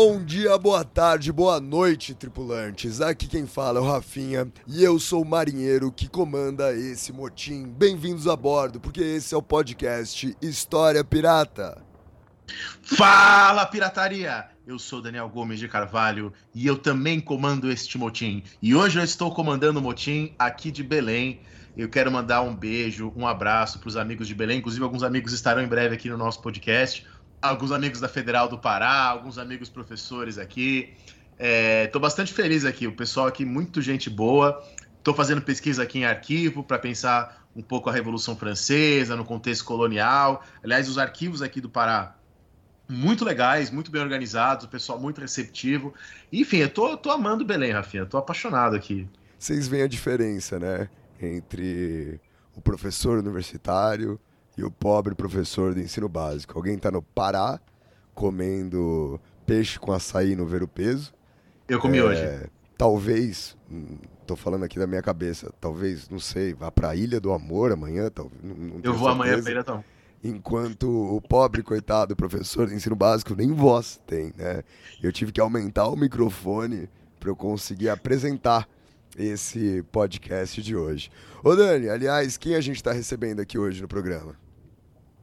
Bom dia, boa tarde, boa noite, tripulantes. Aqui quem fala é o Rafinha e eu sou o marinheiro que comanda esse motim. Bem-vindos a bordo, porque esse é o podcast História Pirata. Fala, pirataria! Eu sou Daniel Gomes de Carvalho e eu também comando este motim. E hoje eu estou comandando o motim aqui de Belém. Eu quero mandar um beijo, um abraço para os amigos de Belém. Inclusive, alguns amigos estarão em breve aqui no nosso podcast alguns amigos da Federal do Pará, alguns amigos professores aqui. Estou é, bastante feliz aqui, o pessoal aqui, muito gente boa. Estou fazendo pesquisa aqui em arquivo para pensar um pouco a Revolução Francesa, no contexto colonial. Aliás, os arquivos aqui do Pará, muito legais, muito bem organizados, o pessoal muito receptivo. Enfim, eu tô, tô amando Belém, Rafinha, tô apaixonado aqui. Vocês veem a diferença, né? Entre o professor universitário e o pobre professor do ensino básico. Alguém está no Pará comendo peixe com açaí no ver o peso. Eu comi é, hoje. Talvez, estou hum, falando aqui da minha cabeça, talvez, não sei, vá para a Ilha do Amor amanhã, talvez. Não, não Eu vou certeza. amanhã para Ilha do Amor. Enquanto o pobre, coitado, professor de ensino básico nem voz tem, né? Eu tive que aumentar o microfone para eu conseguir apresentar esse podcast de hoje. Ô Dani, aliás, quem a gente está recebendo aqui hoje no programa?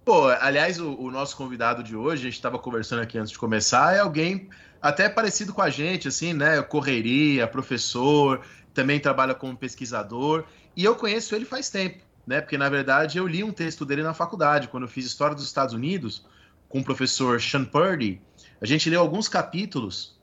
Pô, aliás, o, o, nosso convidado de hoje, a gente estava conversando aqui antes de começar, é alguém até parecido com a gente, assim, né? Correria, professor, também trabalha como pesquisador. E eu conheço ele faz tempo, né? Porque, na verdade, eu li um texto dele na faculdade, quando eu fiz História dos Estados Unidos, com o professor Sean Purdy. A gente leu alguns capítulos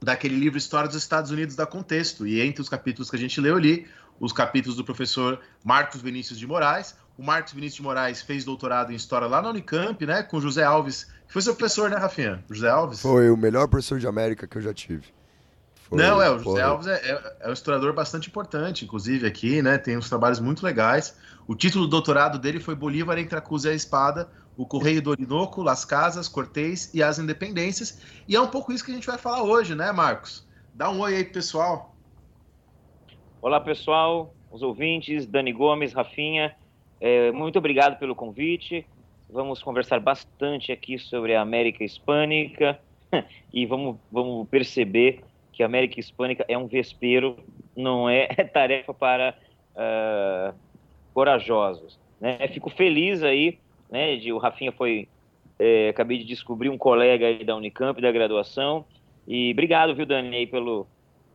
daquele livro História dos Estados Unidos da Contexto. E entre os capítulos que a gente leu, eu li os capítulos do professor Marcos Vinícius de Moraes, o Marcos Vinícius de Moraes fez doutorado em História lá na Unicamp, né? Com José Alves, que foi seu professor, né, Rafinha? José Alves? Foi o melhor professor de América que eu já tive. Foi, Não, é, o José foi. Alves é, é, é, um historiador bastante importante, inclusive aqui, né? Tem uns trabalhos muito legais. O título do doutorado dele foi Bolívar entre a Cruz e a Espada, o Correio do Orinoco, Las Casas, Cortês e as Independências. E é um pouco isso que a gente vai falar hoje, né, Marcos? Dá um oi aí pro pessoal. Olá, pessoal, os ouvintes, Dani Gomes, Rafinha. É, muito obrigado pelo convite. Vamos conversar bastante aqui sobre a América Hispânica e vamos, vamos perceber que a América Hispânica é um vespeiro, não é tarefa para uh, corajosos. Né? Fico feliz aí, né, de, o Rafinha foi, é, acabei de descobrir um colega aí da Unicamp, da graduação, e obrigado, viu, Dani, aí pelo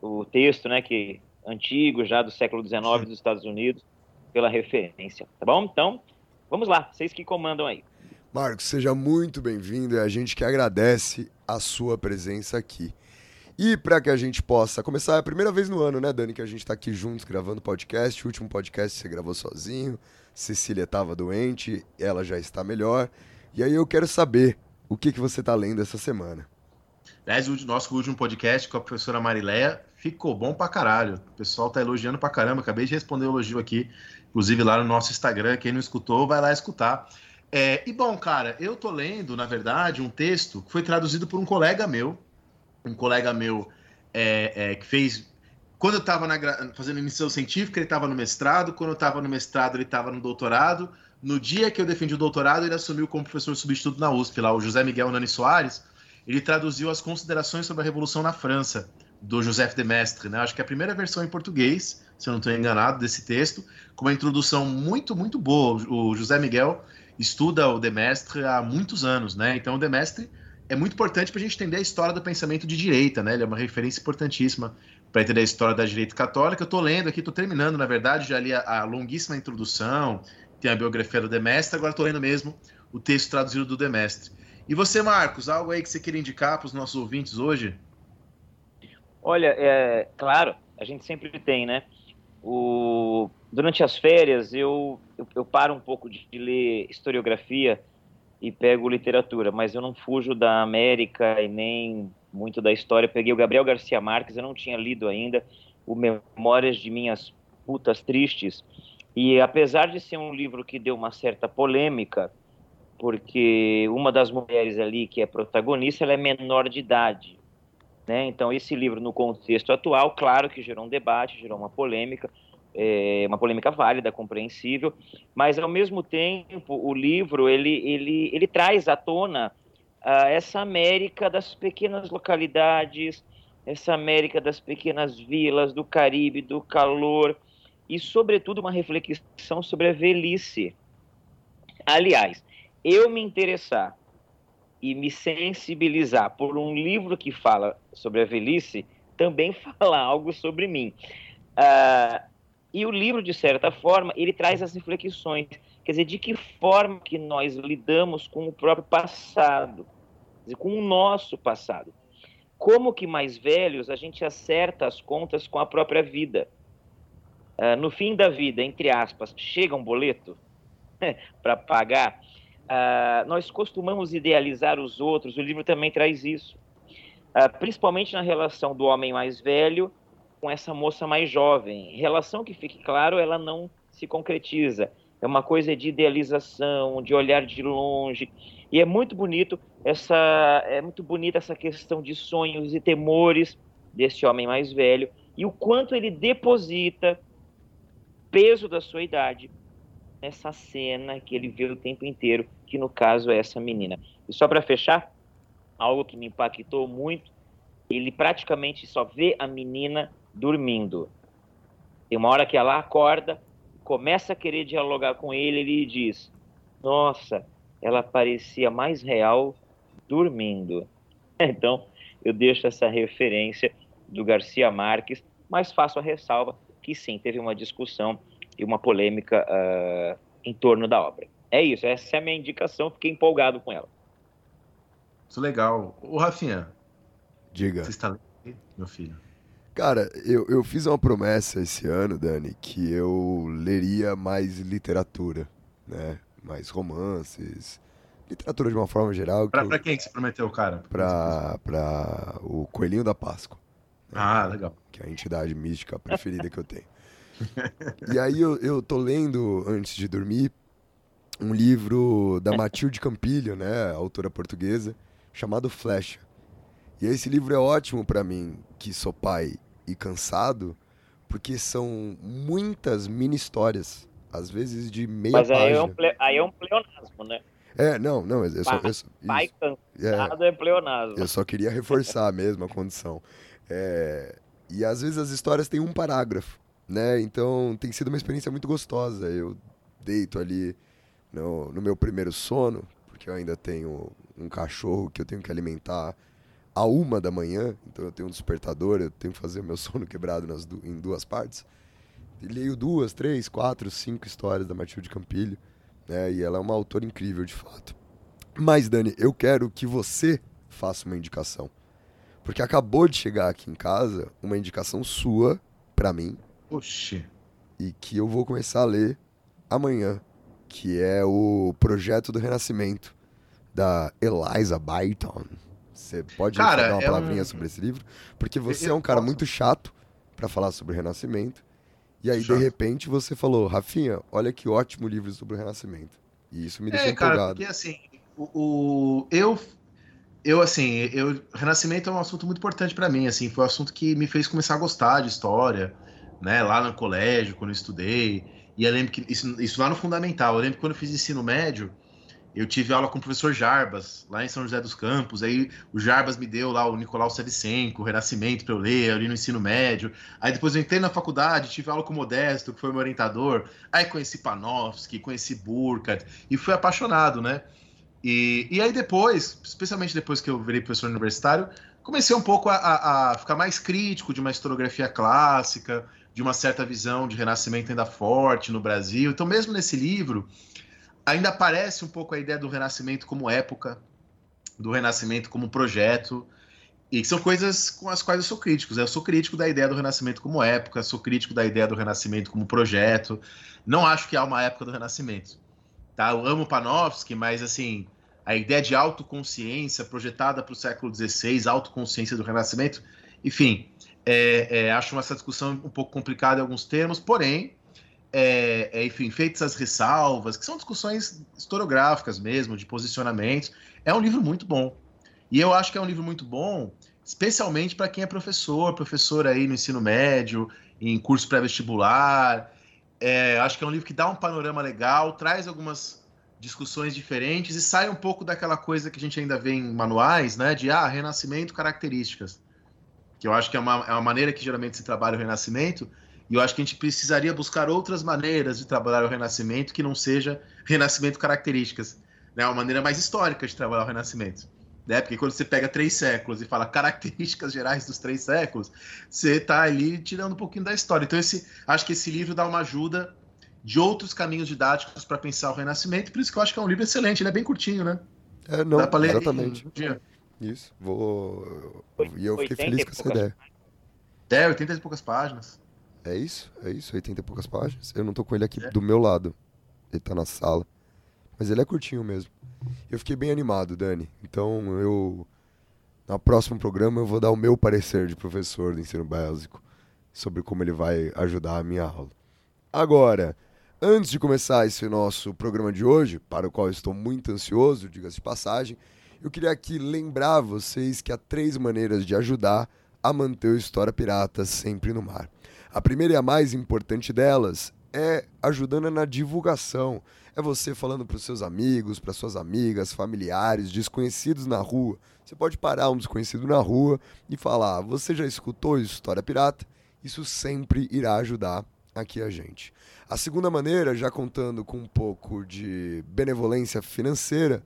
o texto, né, que antigo, já do século XIX dos Estados Unidos, pela referência, tá bom? Então, vamos lá, vocês que comandam aí. Marcos, seja muito bem-vindo e a gente que agradece a sua presença aqui. E para que a gente possa começar, é a primeira vez no ano, né, Dani, que a gente está aqui juntos gravando podcast. O último podcast você gravou sozinho, Cecília estava doente, ela já está melhor. E aí eu quero saber o que, que você está lendo essa semana. Aliás, o nosso último podcast com a professora Marileia ficou bom pra caralho. O pessoal tá elogiando pra caramba. Acabei de responder o elogio aqui, inclusive lá no nosso Instagram. Quem não escutou, vai lá escutar. É, e bom, cara, eu tô lendo, na verdade, um texto que foi traduzido por um colega meu. Um colega meu é, é, que fez. Quando eu estava fazendo iniciação científica, ele estava no mestrado. Quando eu estava no mestrado, ele estava no doutorado. No dia que eu defendi o doutorado, ele assumiu como professor substituto na USP, lá, o José Miguel Nani Soares. Ele traduziu as considerações sobre a Revolução na França do Joseph de Mestre, né? Acho que é a primeira versão em português, se eu não estou enganado, desse texto, com uma introdução muito, muito boa. O José Miguel estuda o de Mestre há muitos anos, né? Então o de Mestre é muito importante para a gente entender a história do pensamento de direita, né? Ele é uma referência importantíssima para entender a história da direita católica. Eu estou lendo aqui, estou terminando, na verdade, já li a, a, longuíssima introdução, tem a biografia do Demestre, agora estou lendo mesmo o texto traduzido do Demestre. E você, Marcos, algo aí que você queira indicar para os nossos ouvintes hoje? Olha, é, claro, a gente sempre tem, né? O, durante as férias, eu, eu, eu paro um pouco de, de, ler historiografia e pego literatura, mas eu não fujo da América e nem muito da história. Peguei o Gabriel Garcia Marques, eu não tinha lido ainda o Memórias de Minhas Putas Tristes. E apesar de ser um livro que deu uma certa polêmica, porque uma das mulheres ali que é protagonista, ela é menor de idade. Né? Então, esse livro, no contexto atual, claro que gerou um debate, gerou uma polêmica, é, uma polêmica válida, compreensível, mas, ao mesmo tempo, o livro, ele, ele, ele traz à tona uh, essa América das pequenas localidades, essa América das pequenas vilas, do Caribe, do calor, e, sobretudo, uma reflexão sobre a velhice. Aliás, eu me interessar e me sensibilizar por um livro que fala sobre a velhice também fala algo sobre mim. Uh, e o livro, de certa forma, ele traz as reflexões, quer dizer, de que forma que nós lidamos com o próprio passado, dizer, com o nosso passado. Como que mais velhos a gente acerta as contas com a própria vida. Uh, no fim da vida, entre aspas, chega um boleto para pagar, Uh, nós costumamos idealizar os outros, o livro também traz isso. Uh, principalmente na relação do homem mais velho com essa moça mais jovem. Relação que, fique claro, ela não se concretiza. É uma coisa de idealização, de olhar de longe. E é muito bonito essa, é muito bonita essa questão de sonhos e temores desse homem mais velho e o quanto ele deposita peso da sua idade nessa cena que ele vê o tempo inteiro, que no caso é essa menina. E só para fechar, algo que me impactou muito, ele praticamente só vê a menina dormindo. Tem uma hora que ela acorda, começa a querer dialogar com ele, ele diz: Nossa, ela parecia mais real dormindo. Então, eu deixo essa referência do Garcia Marques, mas faço a ressalva que sim, teve uma discussão e uma polêmica uh, em torno da obra. É isso, essa é a minha indicação, fiquei empolgado com ela. Isso legal. O Rafinha. Diga. Você está lendo, meu filho? Cara, eu, eu fiz uma promessa esse ano, Dani, que eu leria mais literatura, né? Mais romances, literatura de uma forma geral. Pra, que pra quem que você prometeu, cara? Pra, pra o Coelhinho da Páscoa. Né? Ah, legal. Que é a entidade mística preferida que eu tenho. e aí eu, eu tô lendo, antes de dormir, um livro da Matilde Campilho, né, autora portuguesa, chamado Flecha. E esse livro é ótimo para mim, que sou pai e cansado, porque são muitas mini histórias, às vezes de meia Mas página. Mas aí, é um ple... aí é um pleonasmo, né? É, não, não, eu só... Eu só pai cansado é, é pleonasmo. Eu só queria reforçar mesmo a condição. É, e às vezes as histórias têm um parágrafo né? Então tem sido uma experiência muito gostosa. Eu deito ali no, no meu primeiro sono, porque eu ainda tenho um cachorro que eu tenho que alimentar a uma da manhã, então eu tenho um despertador, eu tenho que fazer meu sono quebrado nas du em duas partes. E leio duas, três, quatro, cinco histórias da Matilde Campilho, né? E ela é uma autora incrível, de fato. Mas, Dani, eu quero que você faça uma indicação. Porque acabou de chegar aqui em casa uma indicação sua para mim, Oxi. E que eu vou começar a ler amanhã, que é o Projeto do Renascimento, da Eliza Byton. Você pode cara, dar uma é palavrinha um... sobre esse livro? Porque você eu é um cara posso... muito chato para falar sobre o Renascimento. E aí, Chato. de repente, você falou, Rafinha, olha que ótimo livro sobre o Renascimento. E isso me deixou é, cara, empolgado. Porque assim, o, o, eu eu assim, eu Renascimento é um assunto muito importante para mim, assim, foi um assunto que me fez começar a gostar de história, né, lá no colégio, quando eu estudei. E eu lembro que isso, isso lá no fundamental. Eu lembro que quando eu fiz ensino médio, eu tive aula com o professor Jarbas, lá em São José dos Campos. Aí o Jarbas me deu lá o Nicolau Savicenko, o Renascimento para eu ler ali no ensino médio. Aí depois eu entrei na faculdade, tive aula com o Modesto, que foi meu orientador. Aí conheci Panofsky, conheci Burkhardt e fui apaixonado, né? E, e aí depois, especialmente depois que eu virei professor universitário, comecei um pouco a, a, a ficar mais crítico de uma historiografia clássica, de uma certa visão de renascimento ainda forte no Brasil. Então, mesmo nesse livro, ainda aparece um pouco a ideia do renascimento como época, do renascimento como projeto. e são coisas com as quais eu sou crítico. Eu sou crítico da ideia do Renascimento como época, sou crítico da ideia do Renascimento como projeto. Não acho que há uma época do Renascimento. Tá? Eu amo Panofsky, mas assim, a ideia de autoconsciência projetada para o século XVI, autoconsciência do Renascimento, enfim, é, é, acho essa discussão um pouco complicada em alguns termos, porém, é, é, enfim, feitas as ressalvas, que são discussões historiográficas mesmo, de posicionamentos, é um livro muito bom. E eu acho que é um livro muito bom, especialmente para quem é professor, professor aí no ensino médio, em curso pré-vestibular. É, acho que é um livro que dá um panorama legal, traz algumas discussões diferentes e sai um pouco daquela coisa que a gente ainda vê em manuais, né? De ah, renascimento, características. Que eu acho que é uma, é uma maneira que geralmente se trabalha o renascimento, e eu acho que a gente precisaria buscar outras maneiras de trabalhar o renascimento que não seja renascimento características. Né? Uma maneira mais histórica de trabalhar o renascimento. Né? Porque quando você pega três séculos e fala características gerais dos três séculos, você está ali tirando um pouquinho da história. Então, esse, acho que esse livro dá uma ajuda de outros caminhos didáticos para pensar o Renascimento, por isso que eu acho que é um livro excelente, ele é bem curtinho, né? É, não, Dá ler exatamente. Isso, vou. E eu fiquei feliz com essa ideia. É, 80 e poucas páginas. É isso, é isso, 80 e poucas páginas. Eu não tô com ele aqui é. do meu lado. Ele tá na sala. Mas ele é curtinho mesmo. Eu fiquei bem animado, Dani. Então eu. No próximo programa eu vou dar o meu parecer de professor do ensino básico sobre como ele vai ajudar a minha aula. Agora, antes de começar esse nosso programa de hoje, para o qual estou muito ansioso, diga-se de passagem, eu queria aqui lembrar vocês que há três maneiras de ajudar a manter o História Pirata sempre no mar. A primeira e a mais importante delas é ajudando na divulgação. É você falando para os seus amigos, para suas amigas, familiares, desconhecidos na rua. Você pode parar um desconhecido na rua e falar: Você já escutou História Pirata? Isso sempre irá ajudar aqui a gente. A segunda maneira, já contando com um pouco de benevolência financeira,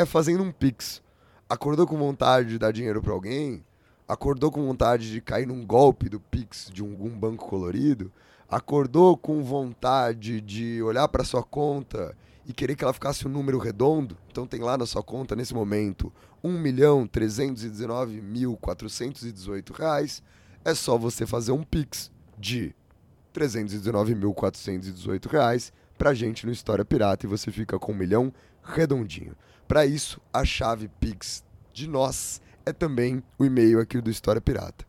é fazendo um Pix. Acordou com vontade de dar dinheiro para alguém? Acordou com vontade de cair num golpe do Pix de algum banco colorido? acordou com vontade de olhar para sua conta e querer que ela ficasse um número redondo, então tem lá na sua conta nesse momento R$ 1.319.418, é só você fazer um Pix de R$ 319.418 para a gente no História Pirata e você fica com um milhão redondinho. Para isso, a chave Pix de nós é também o e-mail aqui do História Pirata.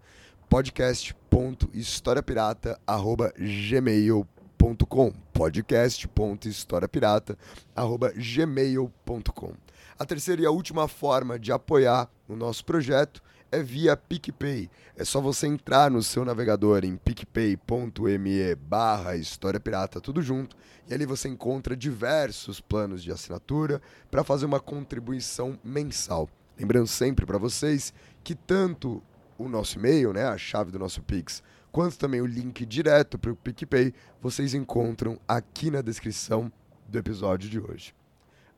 podcast.historiapirata.gmail.com podcast.historiapirata.gmail.com A terceira e a última forma de apoiar o nosso projeto é via PicPay. É só você entrar no seu navegador em picpay.me barra História Pirata, tudo junto, e ali você encontra diversos planos de assinatura para fazer uma contribuição mensal. Lembrando sempre para vocês que tanto o nosso e-mail, né, a chave do nosso Pix, quanto também o link direto para o PicPay, vocês encontram aqui na descrição do episódio de hoje.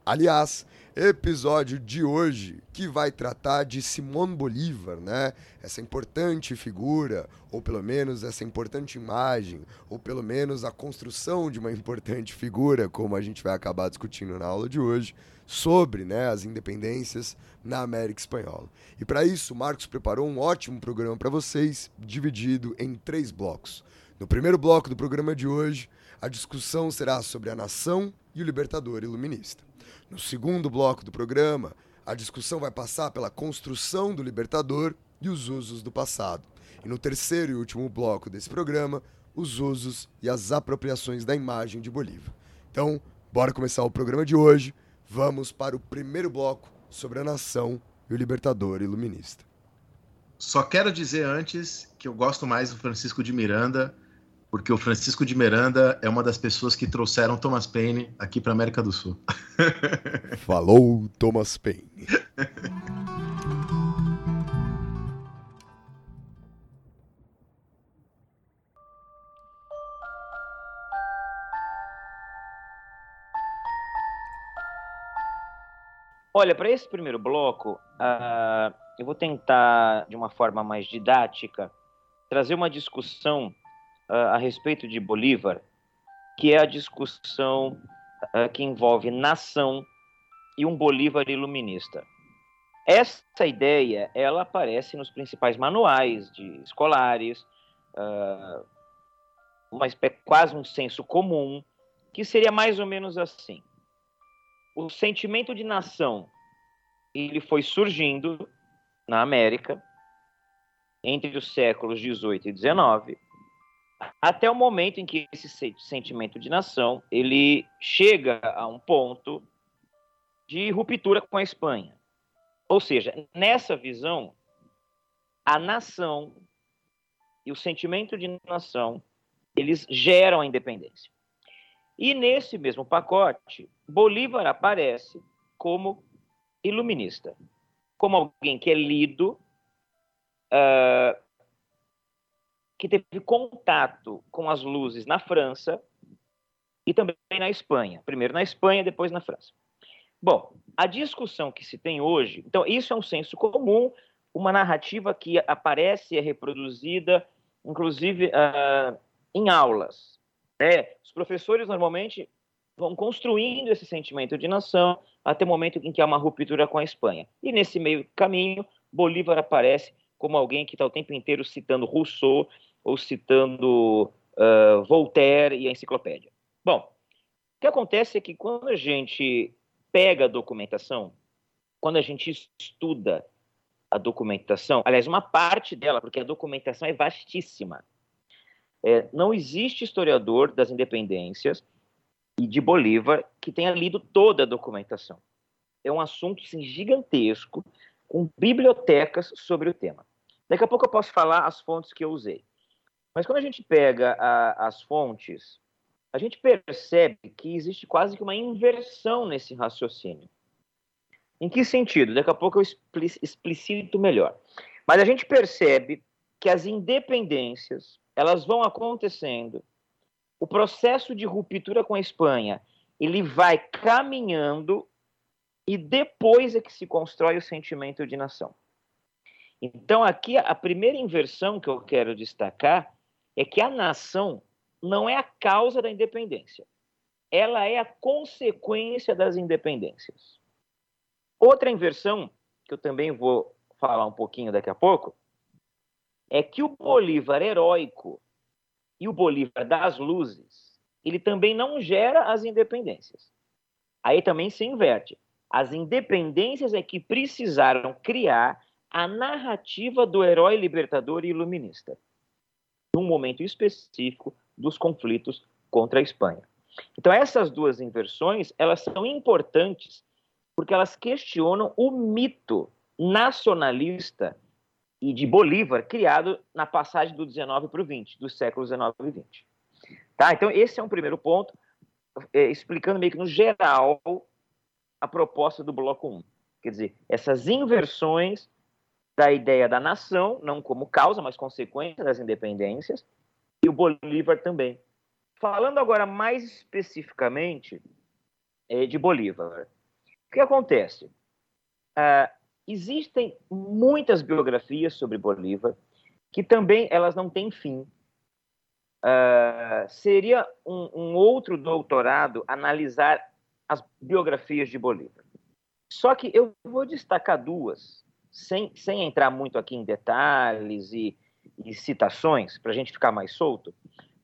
Aliás, episódio de hoje que vai tratar de Simón Bolívar, né? Essa importante figura, ou pelo menos essa importante imagem, ou pelo menos a construção de uma importante figura, como a gente vai acabar discutindo na aula de hoje, sobre né, as independências na América Espanhola. E para isso, Marcos preparou um ótimo programa para vocês, dividido em três blocos. No primeiro bloco do programa de hoje, a discussão será sobre a nação e o libertador iluminista. No segundo bloco do programa, a discussão vai passar pela construção do libertador e os usos do passado. E no terceiro e último bloco desse programa, os usos e as apropriações da imagem de Bolívar. Então, bora começar o programa de hoje Vamos para o primeiro bloco sobre a nação e o libertador iluminista. Só quero dizer antes que eu gosto mais do Francisco de Miranda, porque o Francisco de Miranda é uma das pessoas que trouxeram Thomas Paine aqui para América do Sul. Falou Thomas Paine. Olha, para esse primeiro bloco, uh, eu vou tentar, de uma forma mais didática, trazer uma discussão uh, a respeito de Bolívar, que é a discussão uh, que envolve nação e um Bolívar iluminista. essa ideia ela aparece nos principais manuais de escolares, uh, uma, quase um senso comum, que seria mais ou menos assim. O sentimento de nação ele foi surgindo na América entre os séculos 18 e 19, até o momento em que esse sentimento de nação ele chega a um ponto de ruptura com a Espanha. Ou seja, nessa visão, a nação e o sentimento de nação eles geram a independência. E nesse mesmo pacote, Bolívar aparece como iluminista, como alguém que é lido, uh, que teve contato com as luzes na França e também na Espanha. Primeiro na Espanha, depois na França. Bom, a discussão que se tem hoje, então isso é um senso comum, uma narrativa que aparece e é reproduzida, inclusive uh, em aulas. Né? Os professores normalmente vão construindo esse sentimento de nação até o momento em que há uma ruptura com a Espanha. E nesse meio caminho, Bolívar aparece como alguém que está o tempo inteiro citando Rousseau ou citando uh, Voltaire e a enciclopédia. Bom, o que acontece é que quando a gente pega a documentação, quando a gente estuda a documentação, aliás, uma parte dela, porque a documentação é vastíssima. É, não existe historiador das independências e de Bolívar que tenha lido toda a documentação. É um assunto assim, gigantesco, com bibliotecas sobre o tema. Daqui a pouco eu posso falar as fontes que eu usei. Mas quando a gente pega a, as fontes, a gente percebe que existe quase que uma inversão nesse raciocínio. Em que sentido? Daqui a pouco eu explicito melhor. Mas a gente percebe que as independências elas vão acontecendo o processo de ruptura com a Espanha ele vai caminhando e depois é que se constrói o sentimento de nação. Então, aqui, a primeira inversão que eu quero destacar é que a nação não é a causa da independência, ela é a consequência das independências. Outra inversão, que eu também vou falar um pouquinho daqui a pouco, é que o Bolívar heróico e o Bolívar das luzes, ele também não gera as independências. Aí também se inverte. As independências é que precisaram criar a narrativa do herói libertador e iluminista, num momento específico dos conflitos contra a Espanha. Então essas duas inversões, elas são importantes porque elas questionam o mito nacionalista e de Bolívar, criado na passagem do 19 para o 20, dos séculos 19 e 20. Tá? Então, esse é um primeiro ponto, é, explicando meio que no geral a proposta do bloco 1. Quer dizer, essas inversões da ideia da nação, não como causa, mas consequência das independências, e o Bolívar também. Falando agora mais especificamente é, de Bolívar, o que acontece? Ah, Existem muitas biografias sobre Bolívar que também elas não têm fim. Uh, seria um, um, outro doutorado analisar as biografias de Bolívar. Só que eu vou destacar duas, sem, sem entrar muito aqui em detalhes e, e citações, para a gente ficar mais solto,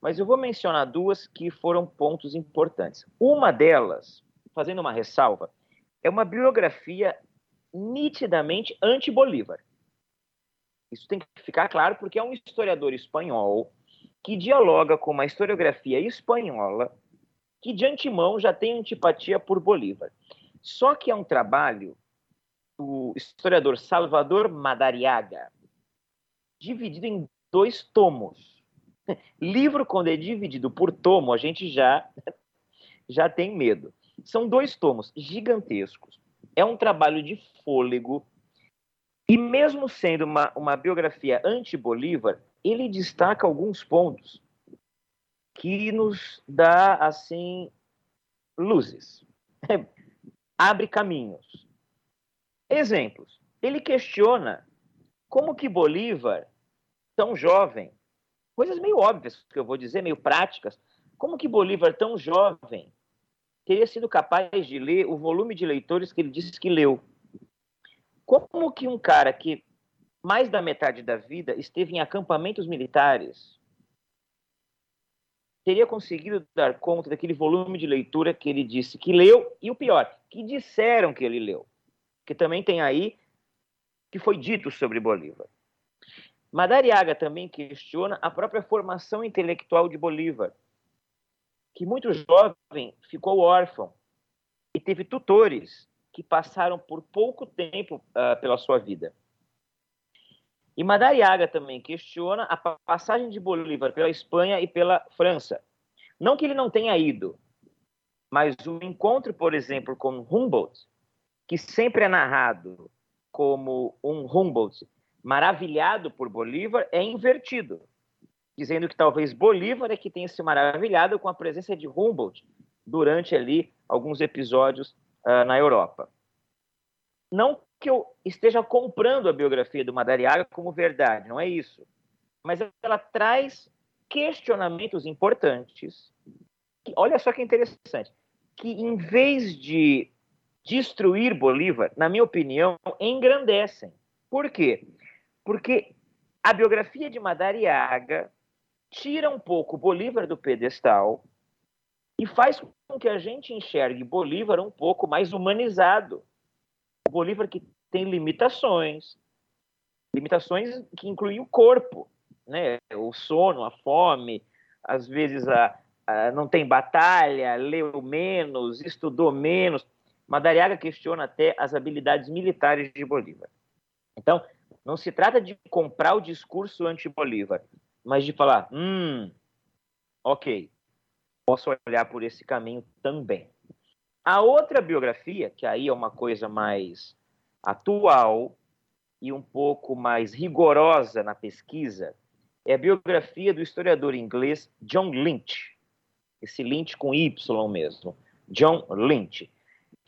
mas eu vou mencionar duas que foram pontos importantes. Uma delas, fazendo uma ressalva, é uma biografia nitidamente anti-Bolívar. Isso tem que ficar claro porque é um historiador espanhol que dialoga com uma historiografia espanhola que de antemão já tem antipatia por Bolívar. Só que é um trabalho do historiador Salvador Madariaga, dividido em dois tomos. Livro, quando é dividido por tomo, a gente já, já tem medo. São dois tomos gigantescos. É um trabalho de fôlego. E mesmo sendo uma, uma biografia anti-Bolívar, ele destaca alguns pontos que nos dá, assim, luzes. Abre caminhos. Exemplos. Ele questiona como que Bolívar, tão jovem, coisas meio óbvias que eu vou dizer, meio práticas, como que Bolívar, tão jovem, teria sido capaz de ler o volume de leitores que ele disse que leu. Como que um cara que mais da metade da vida esteve em acampamentos militares teria conseguido dar conta daquele volume de leitura que ele disse que leu e o pior, que disseram que ele leu, que também tem aí que foi dito sobre Bolívar. Madariaga também questiona a própria formação intelectual de Bolívar, que muito jovem ficou órfão e teve tutores que passaram por pouco tempo uh, pela sua vida. E Madariaga também questiona a passagem de Bolívar pela Espanha e pela França. Não que ele não tenha ido, mas o encontro, por exemplo, com Humboldt, que sempre é narrado como um Humboldt maravilhado por Bolívar é invertido, dizendo que talvez Bolívar é que tenha se maravilhado com a presença de Humboldt durante ali alguns episódios uh, na Europa. Não que eu esteja comprando a biografia do Madariaga como verdade, não é isso. Mas ela traz questionamentos importantes. Que, olha só que interessante, que em vez de destruir Bolívar, na minha opinião, engrandecem. Por quê? Porque a biografia de Madariaga tira um pouco Bolívar do pedestal e faz com que a gente enxergue Bolívar um pouco mais humanizado. O Bolívar que tem limitações, limitações que incluem o corpo, né? o sono, a fome, às vezes a, a, não tem batalha, leu menos, estudou menos. Madariaga questiona até as habilidades militares de Bolívar. Então, não se trata de comprar o discurso anti-Bolívar, mas de falar, hum, ok, posso olhar por esse caminho também. A outra biografia, que aí é uma coisa mais atual e um pouco mais rigorosa na pesquisa, é a biografia do historiador inglês John Lynch. Esse Lynch com Y mesmo. John Lynch,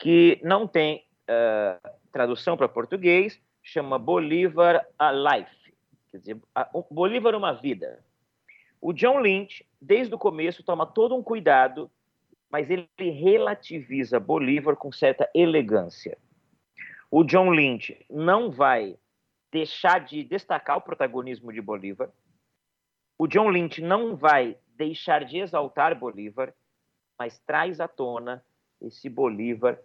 que não tem uh, tradução para português, chama Bolívar a Life, quer dizer, Bolívar uma vida. O John Lynch, desde o começo, toma todo um cuidado, mas ele relativiza Bolívar com certa elegância. O John Lynch não vai deixar de destacar o protagonismo de Bolívar. O John Lynch não vai deixar de exaltar Bolívar, mas traz à tona esse Bolívar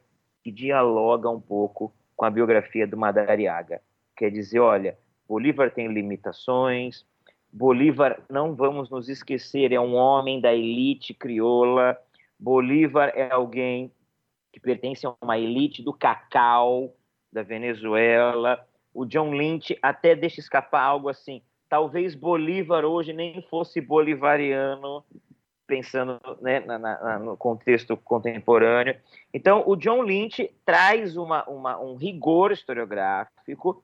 que dialoga um pouco com a biografia do Madariaga. Quer dizer, olha, Bolívar tem limitações, Bolívar, não vamos nos esquecer, é um homem da elite crioula, Bolívar é alguém que pertence a uma elite do cacau da Venezuela. O John Lynch até deixa escapar algo assim: talvez Bolívar hoje nem fosse bolivariano, pensando né, na, na, no contexto contemporâneo. Então, o John Lynch traz uma, uma, um rigor historiográfico,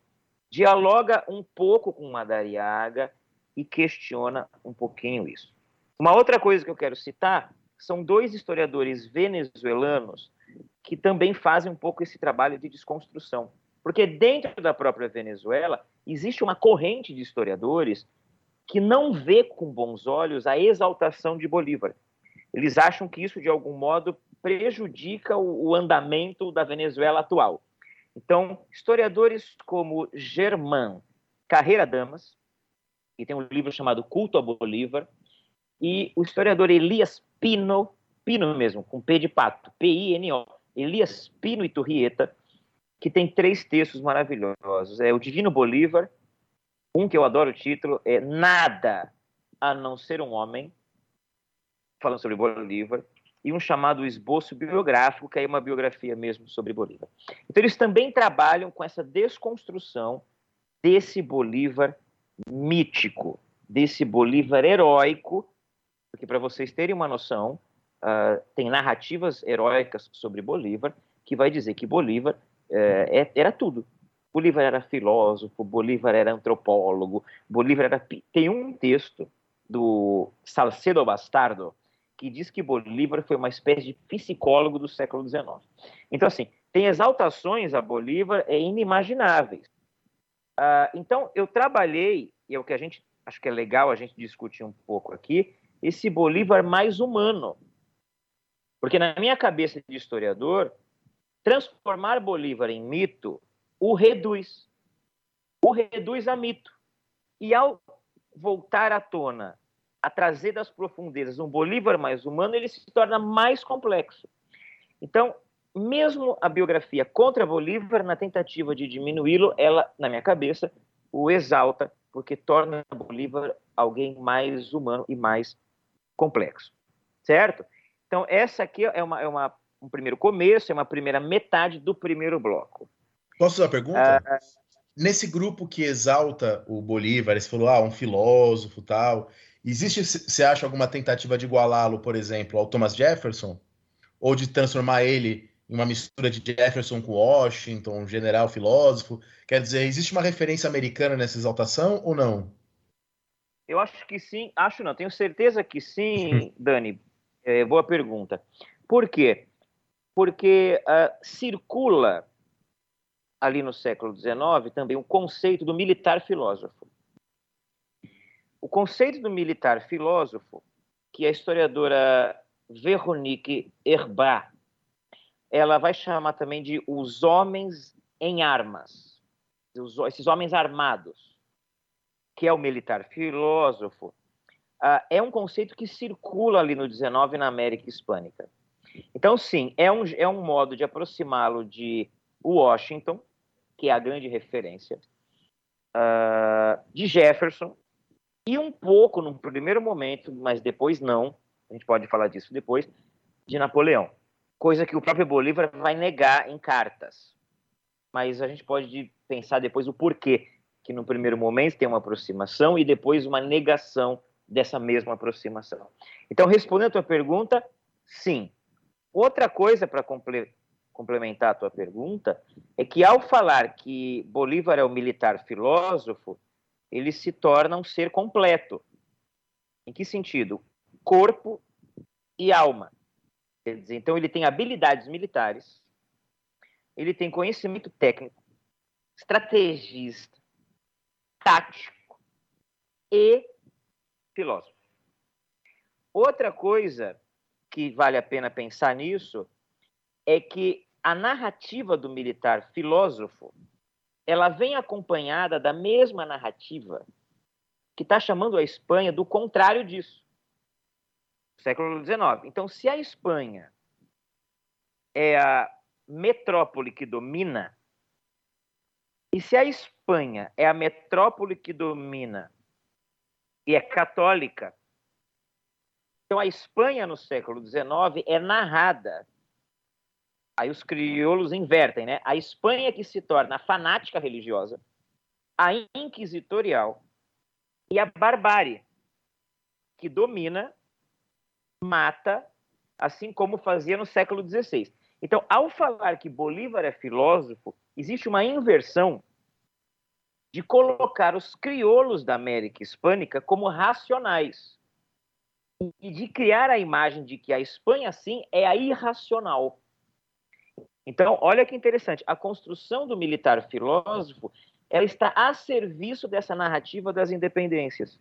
dialoga um pouco com Madariaga e questiona um pouquinho isso. Uma outra coisa que eu quero citar são dois historiadores venezuelanos que também fazem um pouco esse trabalho de desconstrução. Porque dentro da própria Venezuela existe uma corrente de historiadores que não vê com bons olhos a exaltação de Bolívar. Eles acham que isso, de algum modo, prejudica o, o andamento da Venezuela atual. Então, historiadores como Germán Carreira Damas, que tem um livro chamado Culto a Bolívar, e o historiador Elias Pino, Pino mesmo, com P de pato, P-I-N-O, Elias Pino e Turrieta, que tem três textos maravilhosos. É o Divino Bolívar, um que eu adoro o título é Nada a não ser um homem, falando sobre Bolívar, e um chamado Esboço Biográfico, que é uma biografia mesmo sobre Bolívar. Então, eles também trabalham com essa desconstrução desse Bolívar mítico, desse Bolívar heróico, porque, para vocês terem uma noção, uh, tem narrativas heróicas sobre Bolívar que vai dizer que Bolívar uh, era tudo. Bolívar era filósofo, Bolívar era antropólogo, Bolívar era. Tem um texto do Salcedo Bastardo que diz que Bolívar foi uma espécie de psicólogo do século XIX. Então, assim, tem exaltações a Bolívar é inimagináveis. Uh, então, eu trabalhei, e é o que a gente acho que é legal a gente discutir um pouco aqui, esse Bolívar mais humano. Porque na minha cabeça de historiador, transformar Bolívar em mito o reduz. O reduz a mito. E ao voltar à tona, a trazer das profundezas um Bolívar mais humano, ele se torna mais complexo. Então, mesmo a biografia contra Bolívar, na tentativa de diminuí-lo, ela, na minha cabeça, o exalta, porque torna Bolívar alguém mais humano e mais complexo. Certo? Então, essa aqui é, uma, é uma, um primeiro começo, é uma primeira metade do primeiro bloco. Posso fazer uma pergunta? Ah, Nesse grupo que exalta o Bolívar, você falou, ah, um filósofo tal, existe, você acha, alguma tentativa de igualá-lo, por exemplo, ao Thomas Jefferson? Ou de transformar ele em uma mistura de Jefferson com Washington, um general filósofo? Quer dizer, existe uma referência americana nessa exaltação ou não? Eu acho que sim, acho não, tenho certeza que sim, Dani. É, boa pergunta. Por quê? Porque uh, circula ali no século XIX também o conceito do militar filósofo. O conceito do militar filósofo, que a historiadora Veronique Herbat, ela vai chamar também de os homens em armas, esses homens armados, que é o militar filósofo, uh, é um conceito que circula ali no 19 na América Hispânica. Então, sim, é um, é um modo de aproximá-lo de Washington, que é a grande referência, uh, de Jefferson, e um pouco, no primeiro momento, mas depois não, a gente pode falar disso depois, de Napoleão. Coisa que o próprio Bolívar vai negar em cartas. Mas a gente pode pensar depois o porquê, que no primeiro momento tem uma aproximação e depois uma negação dessa mesma aproximação. Então, respondendo a tua pergunta, sim. Outra coisa para complementar a tua pergunta, é que ao falar que Bolívar é o militar filósofo, ele se torna um ser completo. Em que sentido? Corpo e alma. Quer dizer, então ele tem habilidades militares, ele tem conhecimento técnico, estrategista, tático e filósofo. Outra coisa que vale a pena pensar nisso é que a narrativa do militar filósofo ela vem acompanhada da mesma narrativa que está chamando a Espanha do contrário disso. Século XIX. Então, se a Espanha é a metrópole que domina, e se a Espanha é a metrópole que domina e é católica, então a Espanha no século XIX é narrada Aí os crioulos invertem, né? A Espanha que se torna a fanática religiosa, a inquisitorial e a barbárie, que domina, mata, assim como fazia no século XVI. Então, ao falar que Bolívar é filósofo, existe uma inversão de colocar os crioulos da América Hispânica como racionais e de criar a imagem de que a Espanha, sim, é a irracional. Então, olha que interessante, a construção do militar filósofo, ela está a serviço dessa narrativa das independências.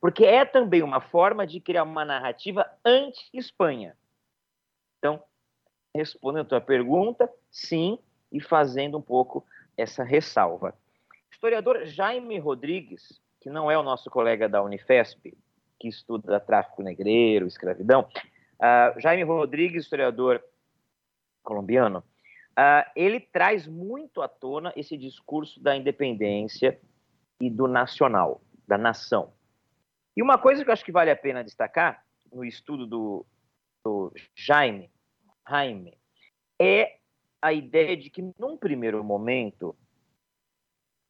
Porque é também uma forma de criar uma narrativa anti-Espanha. Então, respondendo a tua pergunta, sim, e fazendo um pouco essa ressalva. Historiador Jaime Rodrigues, que não é o nosso colega da Unifesp, que estuda tráfico negreiro, escravidão, uh, Jaime Rodrigues, historiador colombiano, uh, ele traz muito à tona esse discurso da independência e do nacional, da nação. E uma coisa que eu acho que vale a pena destacar no estudo do, do Jaime, Jaime, é a ideia de que, num primeiro momento,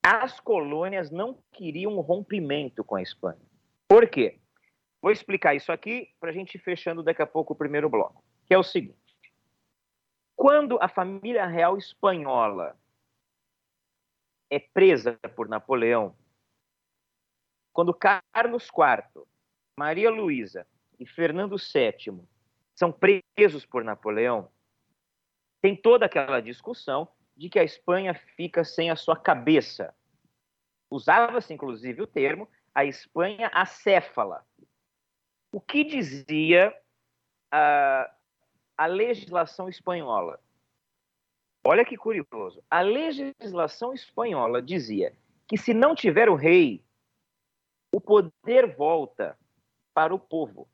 as colônias não queriam um rompimento com a Espanha. Por quê? Vou explicar isso aqui para a gente ir fechando daqui a pouco o primeiro bloco, que é o seguinte. Quando a família real espanhola é presa por Napoleão, quando Carlos IV, Maria Luísa e Fernando VII são presos por Napoleão, tem toda aquela discussão de que a Espanha fica sem a sua cabeça. Usava-se, inclusive, o termo a Espanha acéfala. O que dizia uh, a legislação espanhola. Olha que curioso. A legislação espanhola dizia que se não tiver o rei, o poder volta para o povo.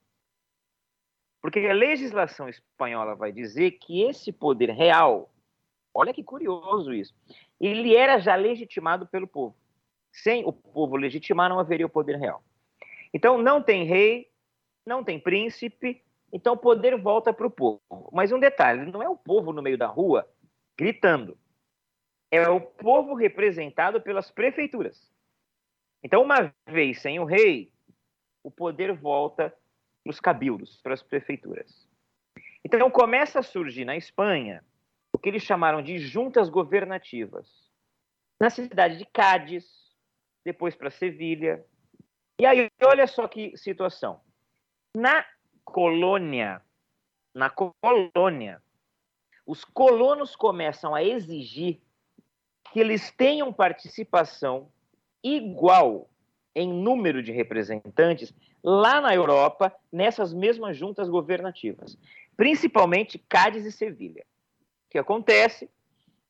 Porque a legislação espanhola vai dizer que esse poder real, olha que curioso isso, ele era já legitimado pelo povo. Sem o povo legitimar, não haveria o poder real. Então, não tem rei, não tem príncipe, então o poder volta para o povo. Mas um detalhe: não é o povo no meio da rua gritando. É o povo representado pelas prefeituras. Então, uma vez sem o rei, o poder volta para os cabildos, para as prefeituras. Então, começa a surgir na Espanha o que eles chamaram de juntas governativas. Na cidade de Cádiz, depois para Sevilha. E aí, olha só que situação. Na colônia, na colônia, os colonos começam a exigir que eles tenham participação igual em número de representantes lá na Europa, nessas mesmas juntas governativas, principalmente Cádiz e Sevilha. O que acontece?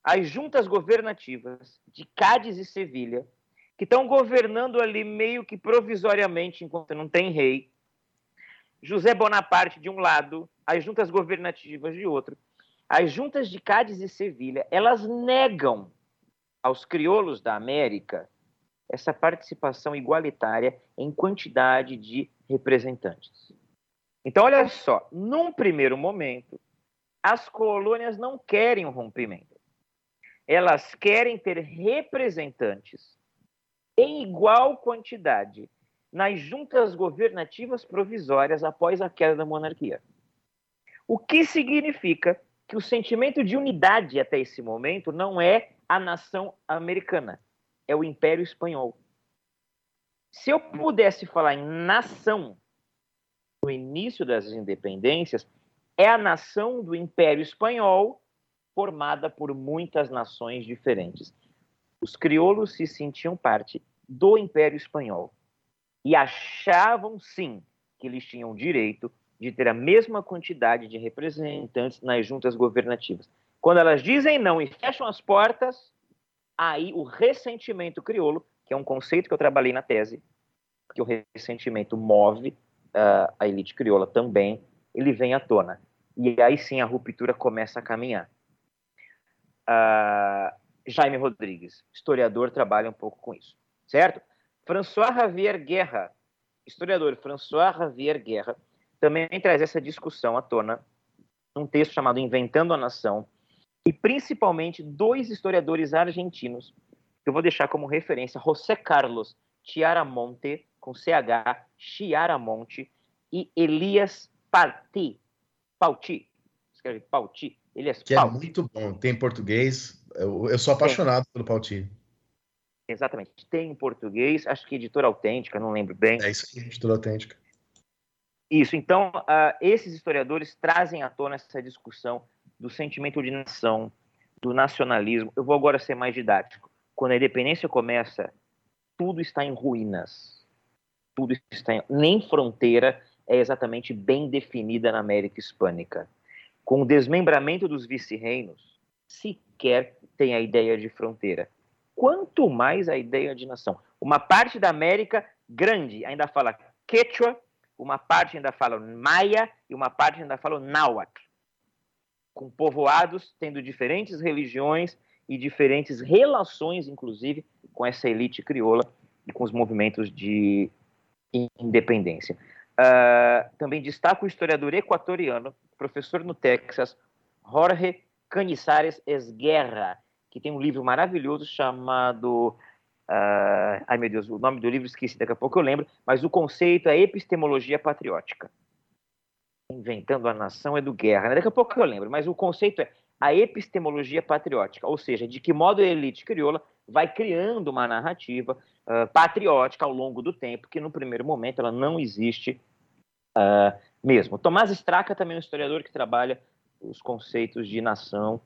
As juntas governativas de Cádiz e Sevilha, que estão governando ali meio que provisoriamente, enquanto não tem rei, José Bonaparte de um lado, as juntas governativas de outro. As juntas de Cádiz e Sevilha, elas negam aos crioulos da América essa participação igualitária em quantidade de representantes. Então, olha só, num primeiro momento, as colônias não querem um rompimento. Elas querem ter representantes em igual quantidade nas juntas governativas provisórias após a queda da monarquia. O que significa que o sentimento de unidade até esse momento não é a nação americana, é o Império Espanhol. Se eu pudesse falar em nação no início das independências, é a nação do Império Espanhol formada por muitas nações diferentes. Os crioulos se sentiam parte do Império Espanhol e achavam sim que eles tinham direito de ter a mesma quantidade de representantes nas juntas governativas. Quando elas dizem não e fecham as portas, aí o ressentimento crioulo, que é um conceito que eu trabalhei na tese, que o ressentimento move uh, a elite crioula também, ele vem à tona. E aí sim a ruptura começa a caminhar. Uh, Jaime Rodrigues, historiador, trabalha um pouco com isso, certo? François Javier Guerra, historiador François Javier Guerra, também traz essa discussão à tona num texto chamado Inventando a Nação, e principalmente dois historiadores argentinos, que eu vou deixar como referência, José Carlos Chiaramonte, com CH, Chiaramonte, e Elias Pauti, Pauti, escreve Pauti, Elias Que Pauti. é muito bom, tem em português, eu, eu sou apaixonado pelo Pauti. Exatamente, tem em português, acho que editora autêntica, não lembro bem. É isso, editora autêntica. Isso, então, uh, esses historiadores trazem à tona essa discussão do sentimento de nação, do nacionalismo. Eu vou agora ser mais didático. Quando a independência começa, tudo está em ruínas. Tudo está em... Nem fronteira é exatamente bem definida na América Hispânica. Com o desmembramento dos vice-reinos, sequer tem a ideia de fronteira. Quanto mais a ideia de nação. Uma parte da América grande ainda fala quechua, uma parte ainda fala maia e uma parte ainda fala náhuatl com povoados tendo diferentes religiões e diferentes relações, inclusive, com essa elite crioula e com os movimentos de independência. Uh, também destaco o historiador equatoriano, professor no Texas, Jorge Canizares Esguerra, que tem um livro maravilhoso chamado. Uh, ai meu Deus, o nome do livro esqueci, daqui a pouco eu lembro, mas o conceito é epistemologia patriótica. Inventando a Nação é do Guerra. Né? Daqui a pouco eu lembro, mas o conceito é a epistemologia patriótica, ou seja, de que modo a elite crioula vai criando uma narrativa uh, patriótica ao longo do tempo, que no primeiro momento ela não existe uh, mesmo. Tomás Straca também é um historiador que trabalha os conceitos de nação,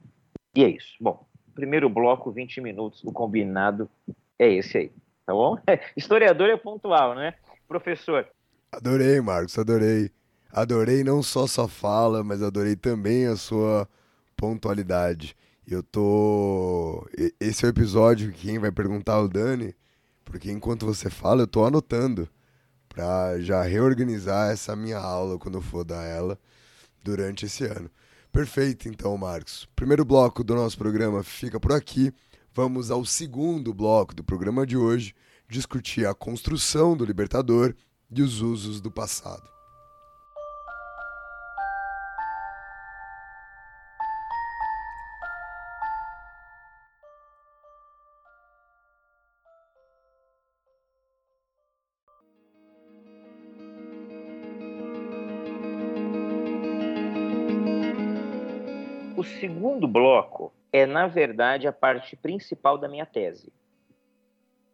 e é isso. Bom, primeiro bloco, 20 minutos, o combinado é esse aí, tá bom? historiador é pontual, né? Professor. Adorei, Marcos, adorei. Adorei não só sua fala, mas adorei também a sua pontualidade. Eu tô. Esse é o episódio que quem vai perguntar ao Dani, porque enquanto você fala, eu tô anotando para já reorganizar essa minha aula quando eu for dar ela durante esse ano. Perfeito, então, Marcos. Primeiro bloco do nosso programa fica por aqui. Vamos ao segundo bloco do programa de hoje, discutir a construção do Libertador e os usos do passado. O segundo bloco é, na verdade, a parte principal da minha tese.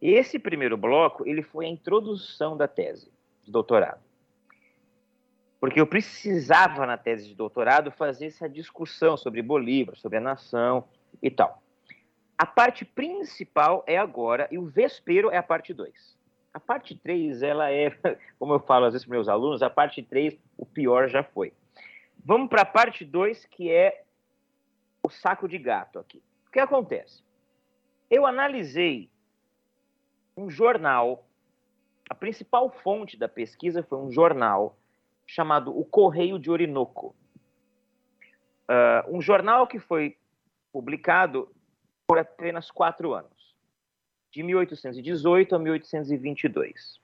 Esse primeiro bloco, ele foi a introdução da tese de doutorado. Porque eu precisava, na tese de doutorado, fazer essa discussão sobre Bolívar, sobre a nação e tal. A parte principal é agora, e o vespero é a parte 2. A parte 3, ela é, como eu falo às vezes para meus alunos, a parte 3, o pior já foi. Vamos para a parte 2, que é o saco de gato aqui. O que acontece? Eu analisei um jornal, a principal fonte da pesquisa foi um jornal chamado O Correio de Orinoco. Uh, um jornal que foi publicado por apenas quatro anos, de 1818 a 1822.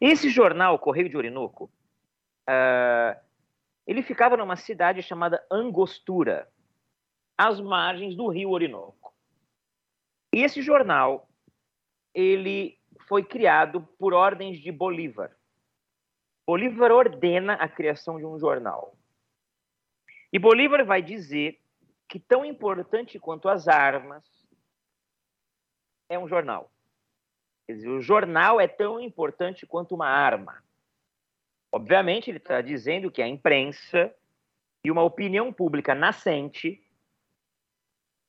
Esse jornal, Correio de Orinoco, uh, ele ficava numa cidade chamada Angostura, às margens do rio Orinoco. E esse jornal, ele foi criado por ordens de Bolívar. Bolívar ordena a criação de um jornal. E Bolívar vai dizer que tão importante quanto as armas é um jornal. Quer dizer, o jornal é tão importante quanto uma arma. Obviamente, ele está dizendo que a imprensa e uma opinião pública nascente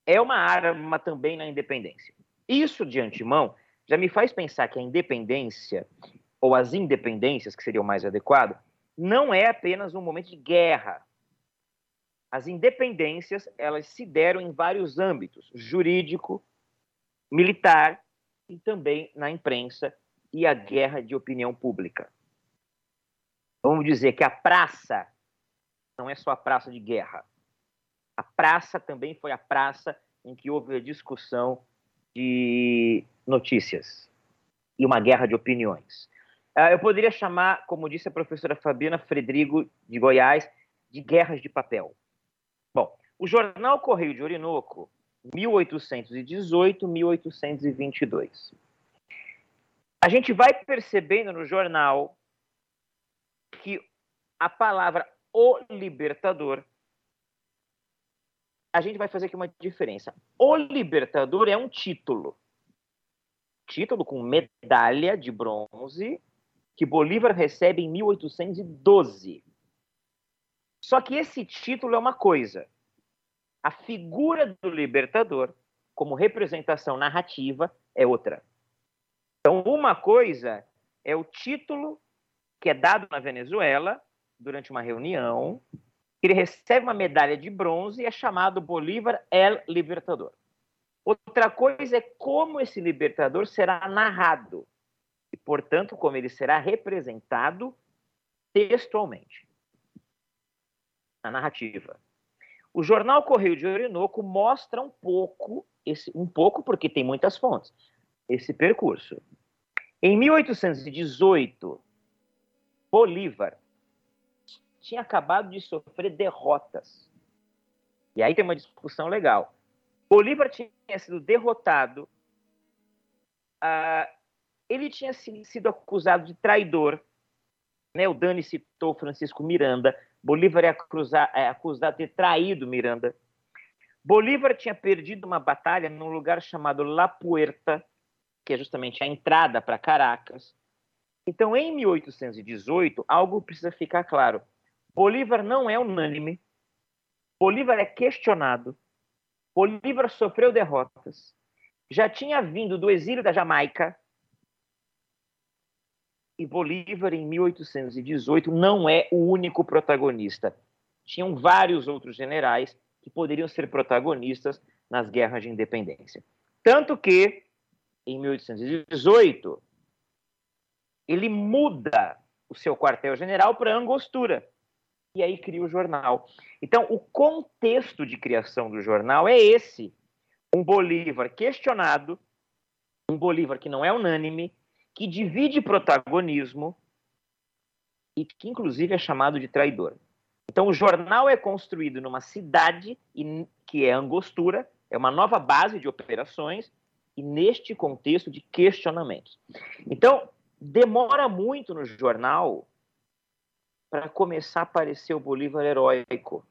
é uma arma também na independência. Isso, de antemão, já me faz pensar que a independência, ou as independências, que seria o mais adequado, não é apenas um momento de guerra. As independências, elas se deram em vários âmbitos, jurídico, militar e também na imprensa e a guerra de opinião pública. Vamos dizer que a praça não é só a praça de guerra. A praça também foi a praça em que houve a discussão de notícias e uma guerra de opiniões. Ah, eu poderia chamar, como disse a professora Fabiana Fredrigo de Goiás, de guerras de papel. Bom, o jornal Correio de Orinoco, 1818-1822. A gente vai percebendo no jornal que a palavra o libertador, a gente vai fazer aqui uma diferença. O libertador é um título. Título com medalha de bronze que Bolívar recebe em 1812. Só que esse título é uma coisa. A figura do libertador, como representação narrativa, é outra. Então, uma coisa é o título que é dado na Venezuela durante uma reunião. Ele recebe uma medalha de bronze e é chamado Bolívar El Libertador. Outra coisa é como esse libertador será narrado e, portanto, como ele será representado textualmente na narrativa. O jornal Correio de Orinoco mostra um pouco esse um pouco porque tem muitas fontes esse percurso. Em 1818, Bolívar tinha acabado de sofrer derrotas. E aí tem uma discussão legal. Bolívar tinha sido derrotado, uh, ele tinha sido acusado de traidor. Né? O Dani citou Francisco Miranda. Bolívar é, acusado, é acusado de ter traído Miranda. Bolívar tinha perdido uma batalha num lugar chamado La Puerta, que é justamente a entrada para Caracas. Então, em 1818, algo precisa ficar claro. Bolívar não é unânime. Bolívar é questionado. Bolívar sofreu derrotas. Já tinha vindo do exílio da Jamaica. E Bolívar, em 1818, não é o único protagonista. Tinham vários outros generais que poderiam ser protagonistas nas guerras de independência. Tanto que, em 1818, ele muda o seu quartel-general para Angostura. E aí cria o jornal. Então, o contexto de criação do jornal é esse: um Bolívar questionado, um Bolívar que não é unânime, que divide protagonismo e que, inclusive, é chamado de traidor. Então, o jornal é construído numa cidade que é Angostura, é uma nova base de operações, e neste contexto de questionamentos. Então, demora muito no jornal para começar a aparecer o Bolívar heróico.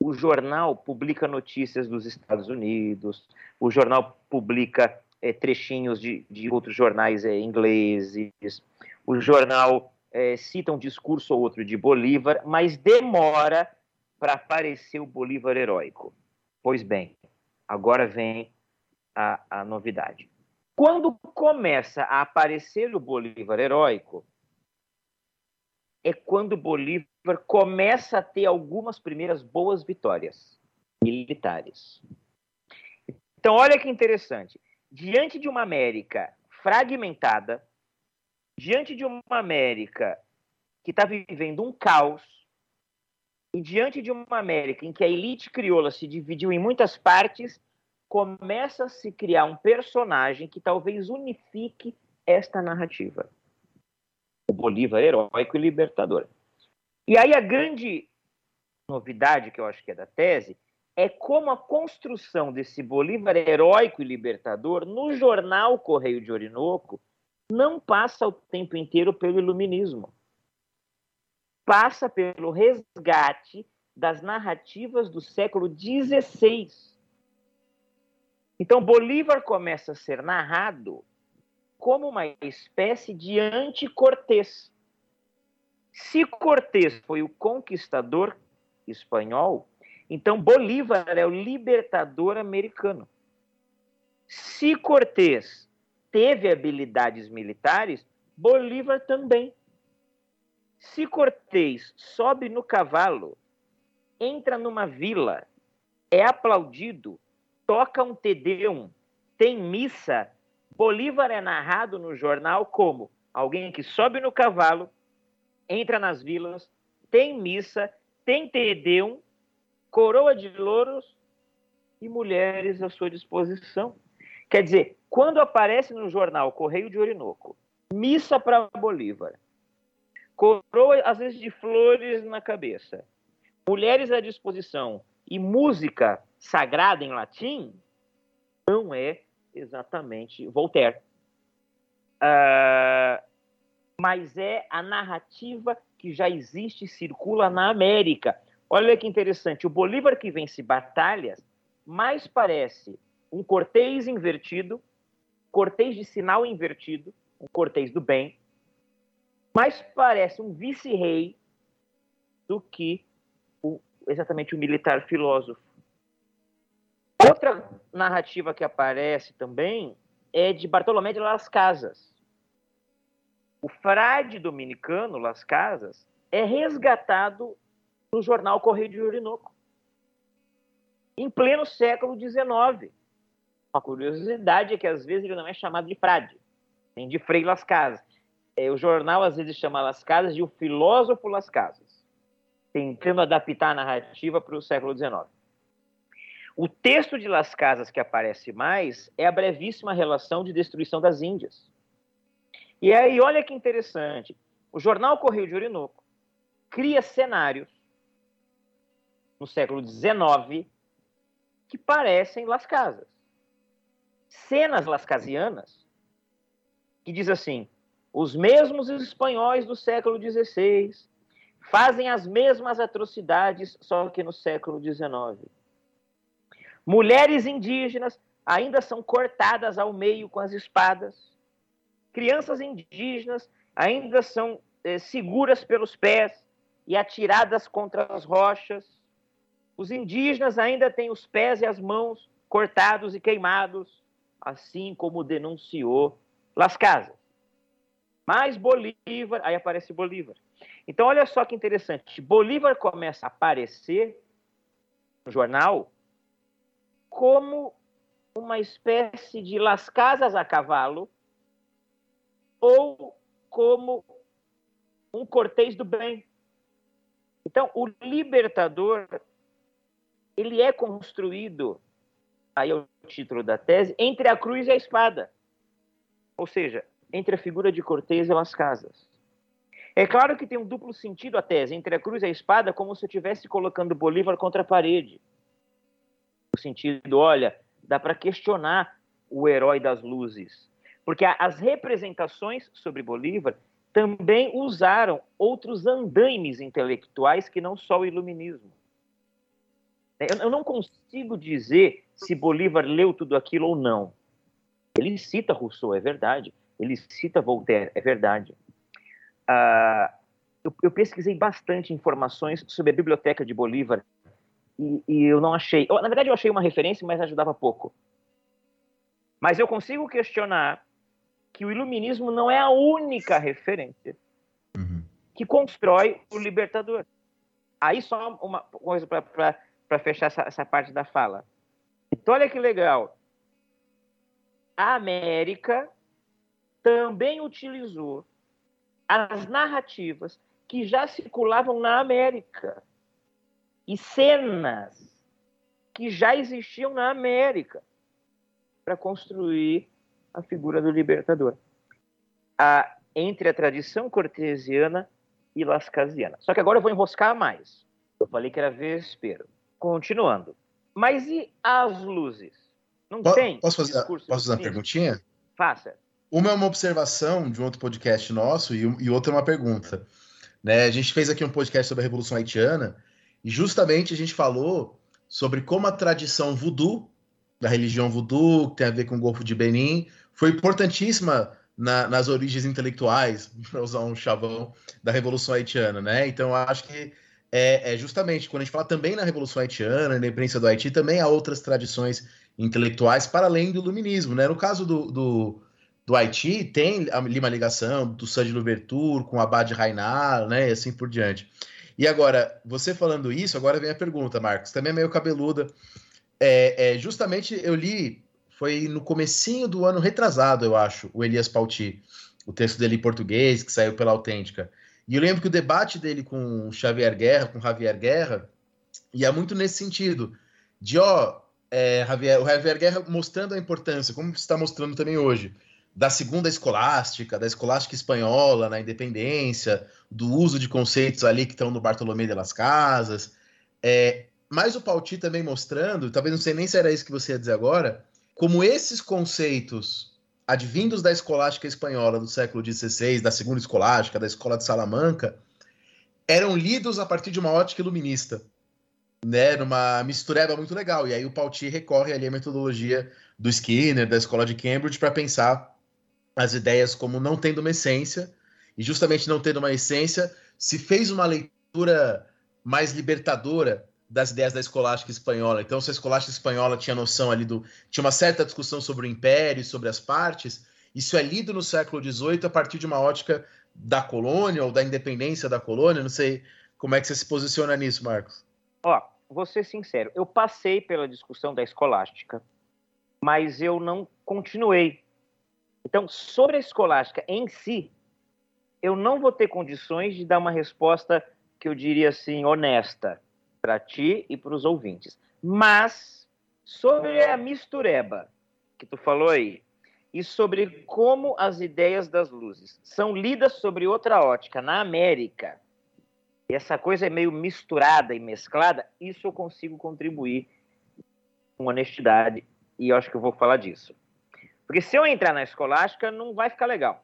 O jornal publica notícias dos Estados Unidos, o jornal publica é, trechinhos de, de, outros jornais é, ingleses, o jornal é, cita um discurso ou outro de Bolívar, mas demora para aparecer o Bolívar heróico. Pois bem, agora vem a, a novidade. Quando começa a aparecer o Bolívar heróico, é quando Bolívar começa a ter algumas primeiras boas vitórias militares. Então, olha que interessante. Diante de uma América fragmentada, diante de uma América que está vivendo um caos, e diante de uma América em que a elite crioula se dividiu em muitas partes, começa a se criar um personagem que talvez unifique esta narrativa. O Bolívar heróico e libertador. E aí a grande novidade que eu acho que é da tese é como a construção desse Bolívar heróico e libertador no jornal Correio de Orinoco não passa o tempo inteiro pelo iluminismo. Passa pelo resgate das narrativas do século XVI. Então, Bolívar começa a ser narrado como uma espécie de anti-Cortés. Se Cortés foi o conquistador espanhol, então Bolívar é o libertador americano. Se Cortés teve habilidades militares, Bolívar também. Se Cortés sobe no cavalo, entra numa vila, é aplaudido, toca um tedeum, tem missa, Bolívar é narrado no jornal como? Alguém que sobe no cavalo, entra nas vilas, tem missa, tem tedeum, coroa de louros e mulheres à sua disposição. Quer dizer, quando aparece no jornal Correio de Orinoco, missa para Bolívar, coroa às vezes de flores na cabeça, mulheres à disposição e música sagrada em latim, não é exatamente Voltaire. Uh, mas é a narrativa que já existe e circula na América. Olha que interessante, o Bolívar que vence batalhas mais parece um cortês invertido cortês de sinal invertido, um cortês do bem, mais parece um vice-rei do que o, exatamente o militar filósofo. Outra narrativa que aparece também é de Bartolomé de Las Casas. O frade dominicano Las Casas é resgatado no jornal Correio de Orinoco, em pleno século XIX. Uma curiosidade é que às vezes ele não é chamado de frade, nem de Frei Las Casas. É, o jornal às vezes chama Las Casas de o filósofo Las Casas, tentando adaptar a narrativa para o século XIX. O texto de Las Casas que aparece mais é a brevíssima relação de destruição das Índias. E aí, olha que interessante. O jornal Correio de Orinoco cria cenários no século XIX que parecem Las Casas cenas lascasianas, que diz assim: os mesmos espanhóis do século XVI fazem as mesmas atrocidades, só que no século XIX. Mulheres indígenas ainda são cortadas ao meio com as espadas. Crianças indígenas ainda são eh, seguras pelos pés e atiradas contra as rochas. Os indígenas ainda têm os pés e as mãos cortados e queimados assim como denunciou Las Casas. Mas Bolívar, aí aparece Bolívar. Então, olha só que interessante. Bolívar começa a aparecer jornal como uma espécie de Las Casas a cavalo ou como um cortês do bem. Então, o libertador ele é construído, aí é o título da tese, entre a cruz e a espada. Ou seja, entre a figura de Cortês e Las Casas. É claro que tem um duplo sentido a tese, entre a cruz e a espada, como se eu estivesse colocando Bolívar contra a parede. No sentido, olha, dá para questionar o herói das luzes. Porque as representações sobre Bolívar também usaram outros andaimes intelectuais que não só o iluminismo. Eu não consigo dizer se Bolívar leu tudo aquilo ou não. Ele cita Rousseau, é verdade. Ele cita Voltaire, é verdade. Uh, eu, eu, pesquisei bastante informações sobre a biblioteca de Bolívar e, e eu não achei. Eu, na verdade, eu achei uma referência, mas ajudava pouco. Mas eu consigo questionar que o iluminismo não é a única referência uhum. que constrói o libertador. Aí só uma coisa para fechar essa, essa parte da fala. Então, olha que legal. A América também utilizou as narrativas que já circulavam na América e cenas que já existiam na América para construir a figura do libertador. A, entre a tradição cortesiana e lascasiana. Só que agora eu vou enroscar mais. Eu falei que era vespero. Continuando. Mas e as luzes? Não P tem? Posso fazer, posso fazer uma perguntinha? Faça. Uma é uma observação de um outro podcast nosso e, e outra é uma pergunta. Né? A gente fez aqui um podcast sobre a Revolução Haitiana e justamente a gente falou sobre como a tradição voodoo, da religião voodoo, que tem a ver com o Golfo de Benin, foi importantíssima na, nas origens intelectuais, para usar um chavão, da Revolução Haitiana. Né? Então, acho que é, é, justamente quando a gente fala também na Revolução Haitiana, na independência do Haiti, também há outras tradições intelectuais para além do iluminismo. Né? No caso do, do do Haiti tem ali uma ligação do Sandy Louverture com o Abad Rainal, né, e assim por diante. E agora, você falando isso, agora vem a pergunta, Marcos, também é meio cabeluda. É, é, justamente eu li, foi no comecinho do ano retrasado, eu acho, o Elias Pauti, o texto dele em português, que saiu pela Autêntica. E eu lembro que o debate dele com Xavier Guerra, com Javier Guerra, ia muito nesse sentido, de ó, é, Javier, o Javier Guerra mostrando a importância, como está mostrando também hoje, da segunda escolástica, da escolástica espanhola na independência, do uso de conceitos ali que estão no Bartolomé de las Casas. É, mas o Pauti também mostrando, talvez não sei nem se era isso que você ia dizer agora, como esses conceitos advindos da escolástica espanhola do século XVI, da segunda escolástica, da escola de Salamanca, eram lidos a partir de uma ótica iluminista, né, numa mistureba muito legal. E aí o Pauti recorre ali à metodologia do Skinner, da escola de Cambridge, para pensar as ideias como não tendo uma essência, e justamente não tendo uma essência, se fez uma leitura mais libertadora das ideias da escolástica espanhola. Então, se a escolástica espanhola tinha noção ali do. tinha uma certa discussão sobre o império, sobre as partes, isso é lido no século XVIII a partir de uma ótica da colônia ou da independência da colônia. Não sei como é que você se posiciona nisso, Marcos. Ó, vou ser sincero, eu passei pela discussão da escolástica, mas eu não continuei então, sobre a escolástica em si, eu não vou ter condições de dar uma resposta que eu diria assim, honesta, para ti e para os ouvintes. Mas, sobre a mistureba, que tu falou aí, e sobre como as ideias das luzes são lidas sobre outra ótica na América, e essa coisa é meio misturada e mesclada, isso eu consigo contribuir com honestidade, e eu acho que eu vou falar disso. Porque se eu entrar na escolástica, não vai ficar legal.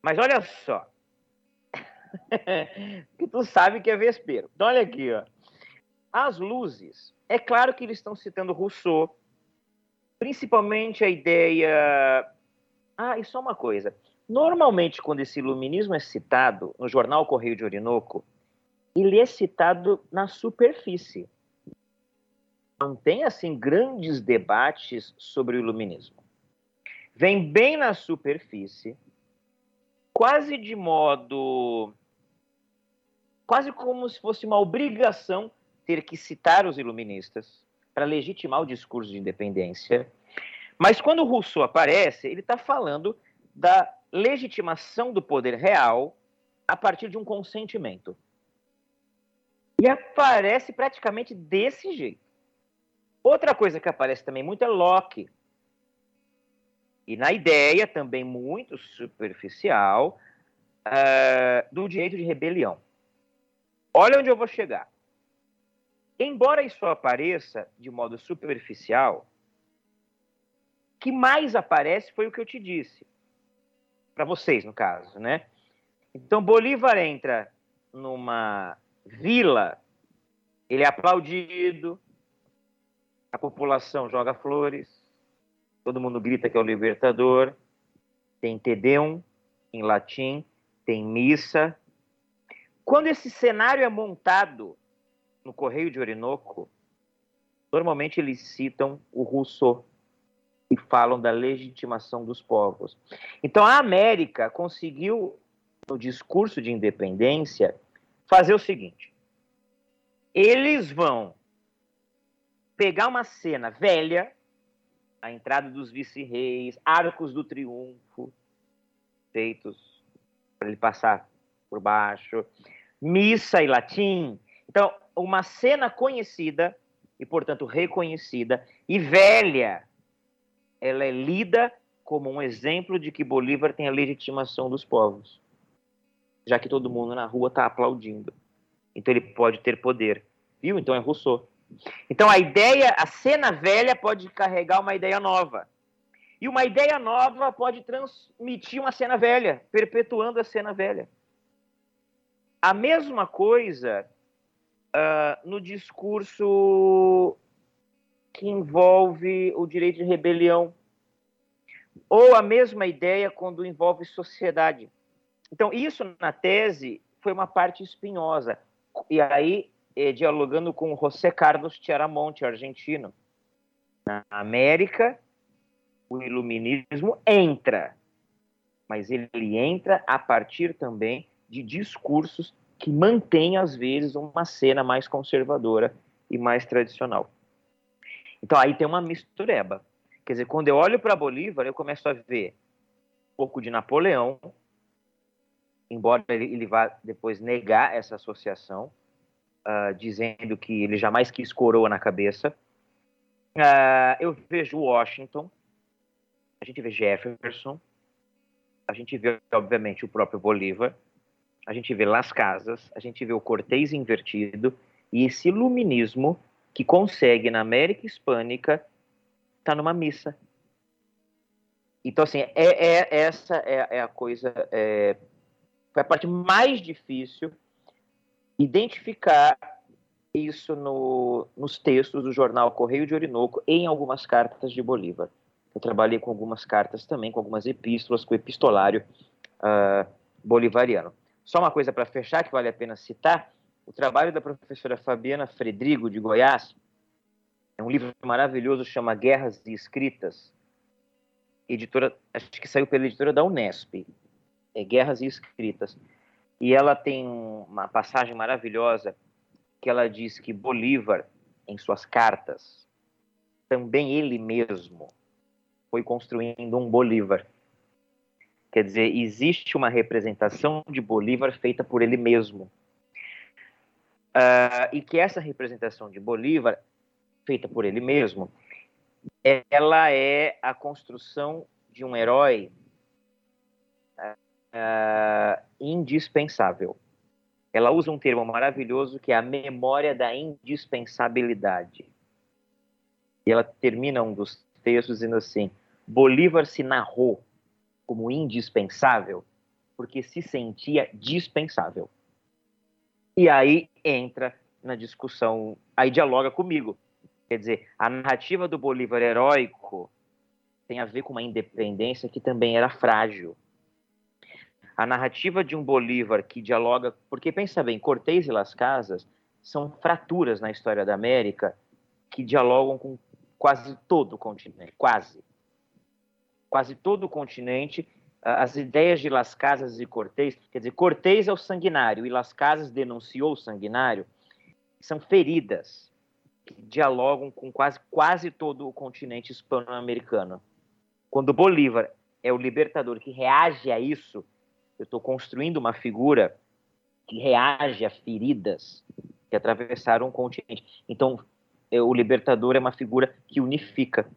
Mas olha só. que tu sabe que é vespeiro. Então olha aqui, ó. As luzes. É claro que eles estão citando Rousseau, principalmente a ideia. Ah, e só uma coisa. Normalmente, quando esse iluminismo é citado no jornal Correio de Orinoco, ele é citado na superfície. Não tem, assim, grandes debates sobre o iluminismo vem bem na superfície, quase de modo. quase como se fosse uma obrigação ter que citar os iluministas para legitimar o discurso de independência. Mas quando Rousseau aparece, ele está falando da legitimação do poder real a partir de um consentimento. E aparece praticamente desse jeito. Outra coisa que aparece também muito é Locke. E na ideia também muito superficial uh, do direito de rebelião. Olha onde eu vou chegar. Embora isso apareça de modo superficial, o que mais aparece foi o que eu te disse. Para vocês, no caso, né? Então, Bolívar entra numa vila, ele é aplaudido, a população joga flores, todo mundo grita que é o libertador, tem Tedeum em latim, tem missa. Quando esse cenário é montado no Correio de Orinoco, normalmente eles citam o Rousseau e falam da legitimação dos povos. Então a América conseguiu, no discurso de independência, fazer o seguinte: eles vão pegar uma cena velha, a entrada dos vice-reis, arcos do triunfo, feitos para ele passar por baixo, missa e latim. Então, uma cena conhecida e, portanto, reconhecida e velha, ela é lida como um exemplo de que Bolívar tem a legitimação dos povos, já que todo mundo na rua está aplaudindo. Então ele pode ter poder. Viu? Então é Rousseau. Então a ideia, a cena velha pode carregar uma ideia nova. E uma ideia nova pode transmitir uma cena velha, perpetuando a cena velha. A mesma coisa uh, no discurso que envolve o direito de rebelião. Ou a mesma ideia quando envolve sociedade. Então, isso na tese foi uma parte espinhosa. E aí, eh, dialogando com José Carlos Chiaramonte, argentino. Na América, o iluminismo entra, mas ele entra a partir também de discursos que mantêm, às vezes, uma cena mais conservadora e mais tradicional. Então aí tem uma mistureba. Quer dizer, quando eu olho para Bolívar, eu começo a ver um pouco de Napoleão, embora ele vá depois negar essa associação, uh, dizendo que ele jamais quis coroa na cabeça. Uh, eu vejo Washington, a gente vê Jefferson, a gente vê, obviamente, o próprio Bolívar, a gente vê Las Casas, a gente vê o Cortês invertido e esse iluminismo que consegue na América Hispânica tá numa missa. Então, assim, é, é essa é, é, a coisa, é, foi a parte mais difícil identificar isso no, nos textos do jornal Correio de Orinoco em algumas cartas de Bolívar. Eu trabalhei com algumas cartas também, com algumas epístolas, com o epistolário uh, bolivariano. Só uma coisa para fechar que vale a pena citar: o trabalho da professora Fabiana Fredrigo, de Goiás, é um livro maravilhoso, chama Guerras e Escritas, editora, acho que saiu pela editora da Unesp, é Guerras e Escritas. E ela tem uma passagem maravilhosa que ela diz que Bolívar, em suas cartas, também ele mesmo foi construindo um Bolívar. Quer dizer, existe uma representação de Bolívar feita por ele mesmo. Uh, e que essa representação de Bolívar, feita por ele mesmo, ela é a construção de um herói uh, indispensável. Ela usa um termo maravilhoso que é a memória da indispensabilidade. E ela termina um dos textos dizendo assim: Bolívar se narrou como indispensável porque se sentia dispensável. E aí entra na discussão, aí dialoga comigo. Quer dizer, a narrativa do Bolívar heróico tem a ver com uma independência que também era frágil. A narrativa de um Bolívar que dialoga, porque pensa bem, Cortés e Las Casas são fraturas na história da América que dialogam com quase todo o continente, quase. Quase todo o continente as ideias de Las Casas e Cortés, quer dizer, Cortés é o sanguinário e Las Casas denunciou o sanguinário, são feridas que dialogam com quase, quase todo o continente hispano-americano. Quando Bolívar é o libertador que reage a isso, eu estou construindo uma figura que reage a feridas que atravessaram o continente. Então, é, o libertador é uma figura que unifica,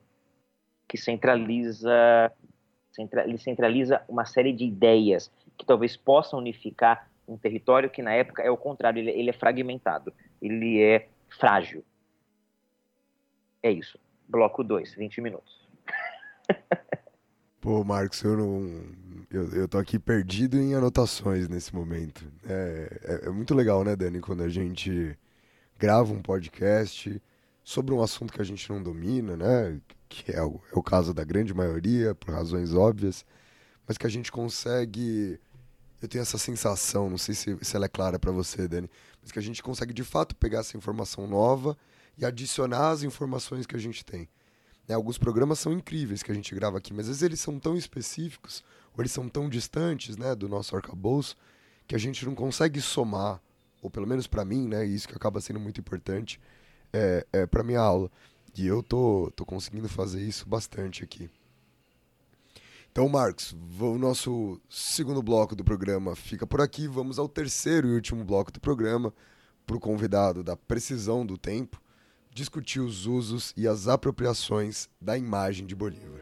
que centraliza, centra, ele centraliza uma série de ideias que talvez possam unificar um território que na época é o contrário, ele, ele é fragmentado, ele é frágil. É isso. Bloco 2, 20 minutos. Pô, Marcos, eu não. Eu, eu tô aqui perdido em anotações nesse momento. É, é, é, muito legal, né, Dani, quando a gente grava um podcast sobre um assunto que a gente não domina, né? Que é o, é o caso da grande maioria, por razões óbvias, mas que a gente consegue. Eu tenho essa sensação, não sei se, se ela é clara para você, Dani, mas que a gente consegue de fato pegar essa informação nova e adicionar as informações que a gente tem. Né, alguns programas são incríveis que a gente grava aqui, mas às vezes eles são tão específicos, ou eles são tão distantes né, do nosso arcabouço, que a gente não consegue somar, ou pelo menos para mim, né, isso que acaba sendo muito importante é, é para minha aula. E eu tô, tô conseguindo fazer isso bastante aqui. Então, Marcos, o nosso segundo bloco do programa fica por aqui. Vamos ao terceiro e último bloco do programa, para o convidado da precisão do tempo discutir os usos e as apropriações da imagem de Bolívar.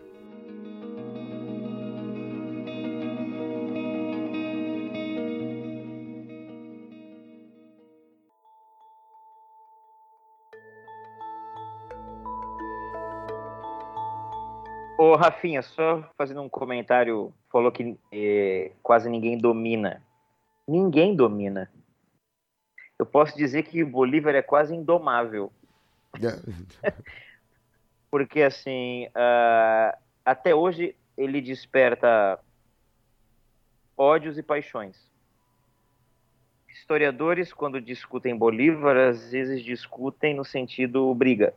Ô, Rafinha, só fazendo um comentário, falou que eh, quase ninguém domina. Ninguém domina. Eu posso dizer que Bolívar é quase indomável. Porque, assim, uh, até hoje ele desperta ódios e paixões. Historiadores, quando discutem Bolívar, às vezes discutem no sentido briga,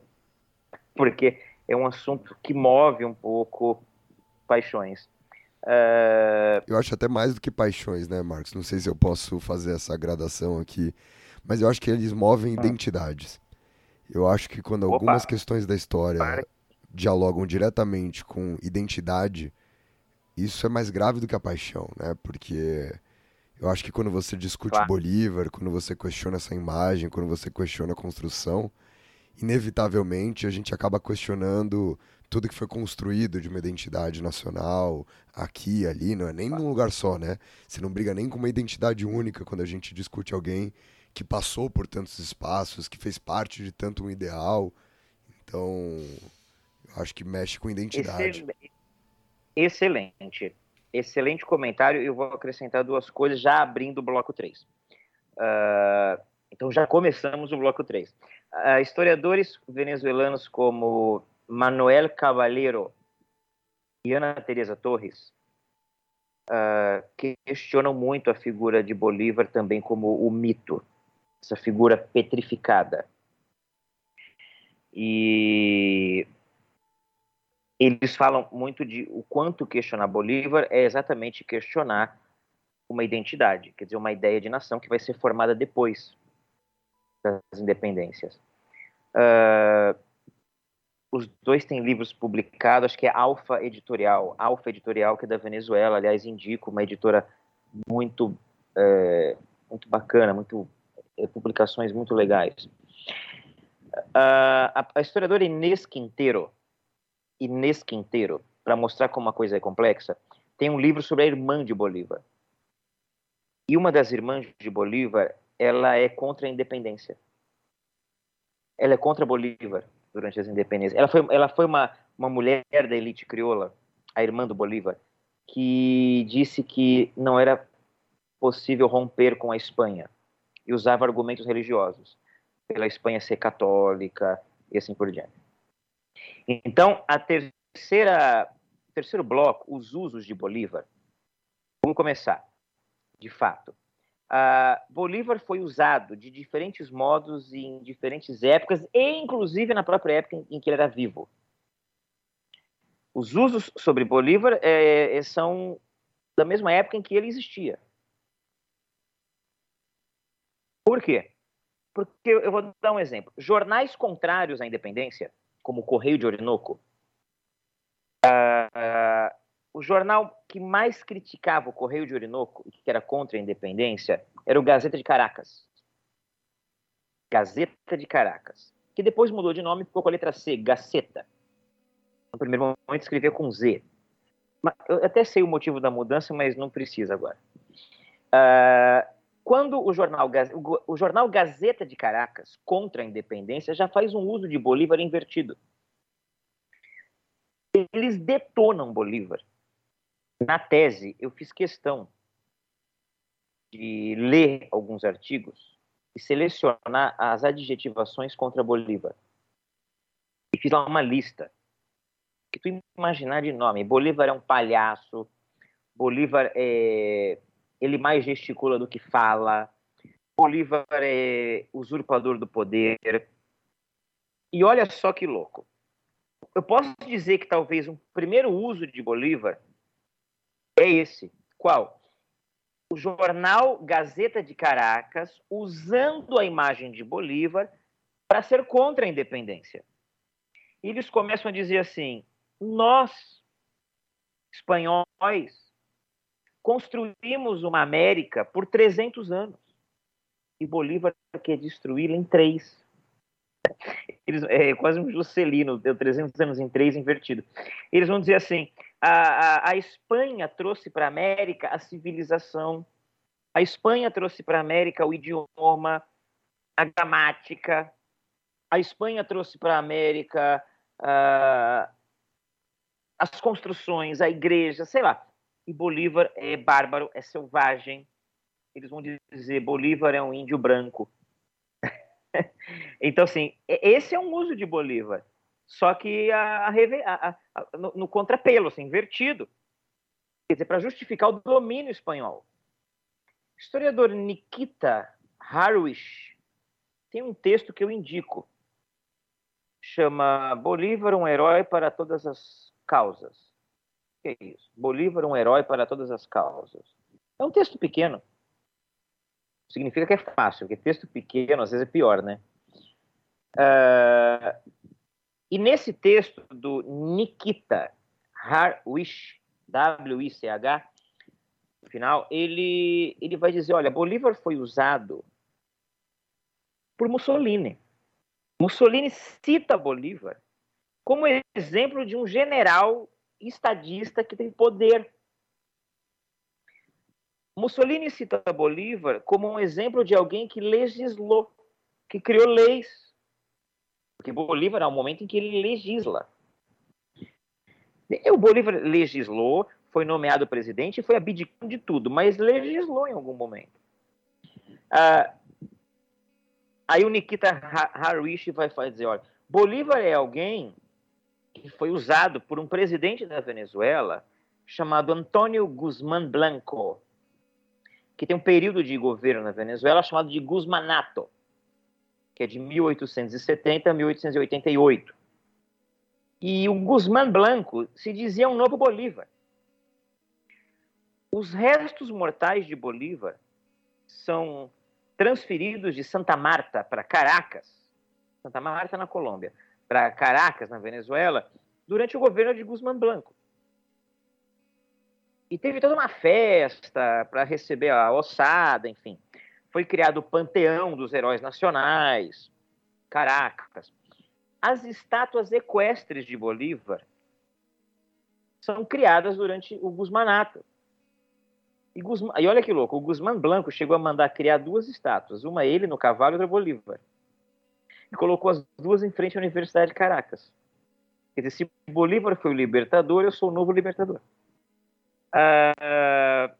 porque é um assunto que move um pouco paixões. Uh... Eu acho até mais do que paixões, né, Marcos? Não sei se eu posso fazer essa gradação aqui, mas eu acho que eles movem hum. identidades. Eu acho que quando Opa. algumas questões da história dialogam diretamente com identidade, isso é mais grave do que a paixão, né? Porque eu acho que quando você discute claro. Bolívar, quando você questiona essa imagem, quando você questiona a construção, inevitavelmente a gente acaba questionando tudo que foi construído de uma identidade nacional, aqui, ali, não é nem num lugar só, né? Você não briga nem com uma identidade única quando a gente discute alguém que passou por tantos espaços, que fez parte de tanto um ideal. Então, acho que mexe com identidade. Excelente. Excelente comentário. Eu vou acrescentar duas coisas já abrindo o bloco 3. Uh, ah, então, já começamos o bloco 3. Uh, ah, historiadores venezuelanos como Manuel Caballero e Ana Teresa Torres uh, questionam muito a figura de Bolívar também como o mito essa figura petrificada. E eles falam muito de o quanto questionar Bolívar é exatamente questionar uma identidade, quer dizer, uma ideia de nação que vai ser formada depois das independências. Uh, os dois têm livros publicados, acho que é Alfa Editorial, Alfa Editorial, que é da Venezuela, aliás, indico uma editora muito, é, muito bacana, muito publicações muito legais. Uh, a, a, historiadora Inês Quinteiro, Inês Quinteiro, para mostrar como uma coisa é complexa, tem um livro sobre a irmã de Bolívar. E uma das irmãs de Bolívar, ela é contra a independência. Ela é contra Bolívar durante as independências. Ela foi, ela foi uma, uma mulher da elite crioula, a irmã do Bolívar, que disse que não era possível romper com a Espanha e usava argumentos religiosos, pela Espanha ser católica e assim por diante. Então, a terceira, terceiro bloco, os usos de Bolívar. Vamos começar, de fato. Uh, Bolívar foi usado de diferentes modos em diferentes épocas, e inclusive na própria época em, em que ele era vivo. Os usos sobre Bolívar é, são da mesma época em que ele existia. Por quê? Porque eu vou dar um exemplo. Jornais contrários à independência, como o Correio de Orinoco, uh, o jornal que mais criticava o Correio de Orinoco e que era contra a independência era o Gazeta de Caracas. Gazeta de Caracas, que depois mudou de nome e ficou com a letra C, Gaceta. No primeiro momento escrevia com Z. Eu até sei o motivo da mudança, mas não precisa agora. Uh, quando o jornal, o jornal Gazeta de Caracas, contra a independência, já faz um uso de Bolívar invertido. Eles detonam Bolívar. Na tese, eu fiz questão de ler alguns artigos e selecionar as adjetivações contra Bolívar. E fiz lá uma lista que tu imaginar de nome. Bolívar é um palhaço. Bolívar é ele mais gesticula do que fala. Bolívar é usurpador do poder. E olha só que louco. Eu posso dizer que talvez um primeiro uso de Bolívar é esse. Qual? O jornal Gazeta de Caracas usando a imagem de Bolívar para ser contra a independência. E eles começam a dizer assim: nós, espanhóis, construímos uma América por 300 anos. E Bolívar quer destruí-la em três. Eles, é quase um Juscelino, deu 300 anos em três invertido. Eles vão dizer assim: a, a, a Espanha trouxe para a América a civilização, a Espanha trouxe para a América o idioma, a gramática, a Espanha trouxe para a América uh, as construções, a igreja, sei lá e Bolívar é bárbaro, é selvagem. Eles vão dizer Bolívar é um índio branco. então, assim, esse é um uso de Bolívar, só que a, a, a, no, no contrapelo, assim, invertido. Quer dizer, para justificar o domínio espanhol. O historiador Nikita Harwish tem um texto que eu indico. Chama Bolívar, um herói para todas as causas que é isso? Bolívar, um herói para todas as causas. É um texto pequeno. Significa que é fácil, porque texto pequeno às vezes é pior, né? Uh, e nesse texto do Nikita Harwish, W-I-C-H, final, ele, ele vai dizer: olha, Bolívar foi usado por Mussolini. Mussolini cita Bolívar como exemplo de um general estadista que tem poder. Mussolini cita Bolívar como um exemplo de alguém que legislou, que criou leis. Porque Bolívar é um momento em que ele legisla. O Bolívar legislou, foi nomeado presidente e foi abdicando de tudo, mas legislou em algum momento. Ah, aí o Nikita Harish vai dizer, olha, Bolívar é alguém que foi usado por um presidente da Venezuela chamado Antônio Guzmán Blanco, que tem um período de governo na Venezuela chamado de Guzmanato, que é de 1870 a 1888. E o Guzmán Blanco se dizia um novo Bolívar. Os restos mortais de Bolívar são transferidos de Santa Marta para Caracas, Santa Marta na Colômbia, para Caracas, na Venezuela, durante o governo de Guzmán Blanco. E teve toda uma festa para receber a ossada, enfim. Foi criado o Panteão dos Heróis Nacionais, Caracas. As estátuas equestres de Bolívar são criadas durante o Guzmanato. E, Guzman, e olha que louco, o Guzmán Blanco chegou a mandar criar duas estátuas, uma ele no cavalo e outra Bolívar e colocou as duas em frente à Universidade de Caracas. Quer dizer, se Bolívar foi o libertador, eu sou o novo libertador. Ah,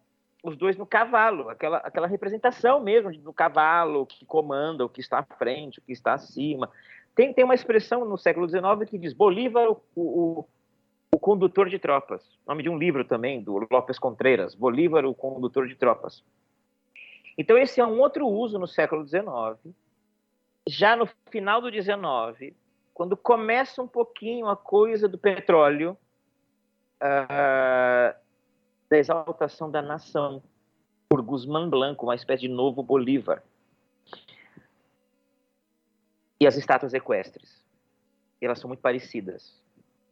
os dois no cavalo, aquela, aquela representação mesmo do cavalo que comanda, o que está à frente, o que está acima. Tem, tem uma expressão no século XIX que diz Bolívar, o, o, o condutor de tropas. Nome de um livro também, do Lopes Contreras, Bolívar, o condutor de tropas. Então, esse é um outro uso no século XIX já no final do 19, quando começa um pouquinho a coisa do petróleo, uh, da exaltação da nação por Guzmán Blanco, uma espécie de novo Bolívar. e as estátuas equestres. Elas são muito parecidas.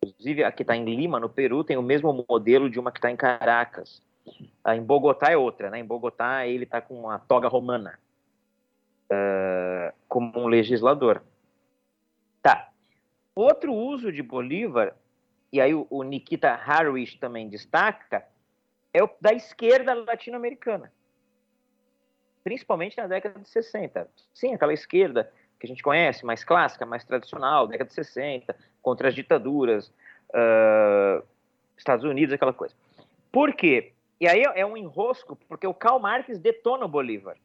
Inclusive, a que está em Lima, no Peru, tem o mesmo modelo de uma que está em Caracas. Em Bogotá é outra, né? Em Bogotá ele está com uma toga romana, uh, como um legislador. Tá. Outro uso de Bolívar, e aí o, o Nikita Harwish também destaca, é o da esquerda latino-americana. Principalmente na década de 60. Sim, aquela esquerda que a gente conhece, mais clássica, mais tradicional, década de 60, contra as ditaduras, uh, Estados Unidos, aquela coisa. Por quê? E aí é um enrosco, porque o Karl Marx detona o Bolívar.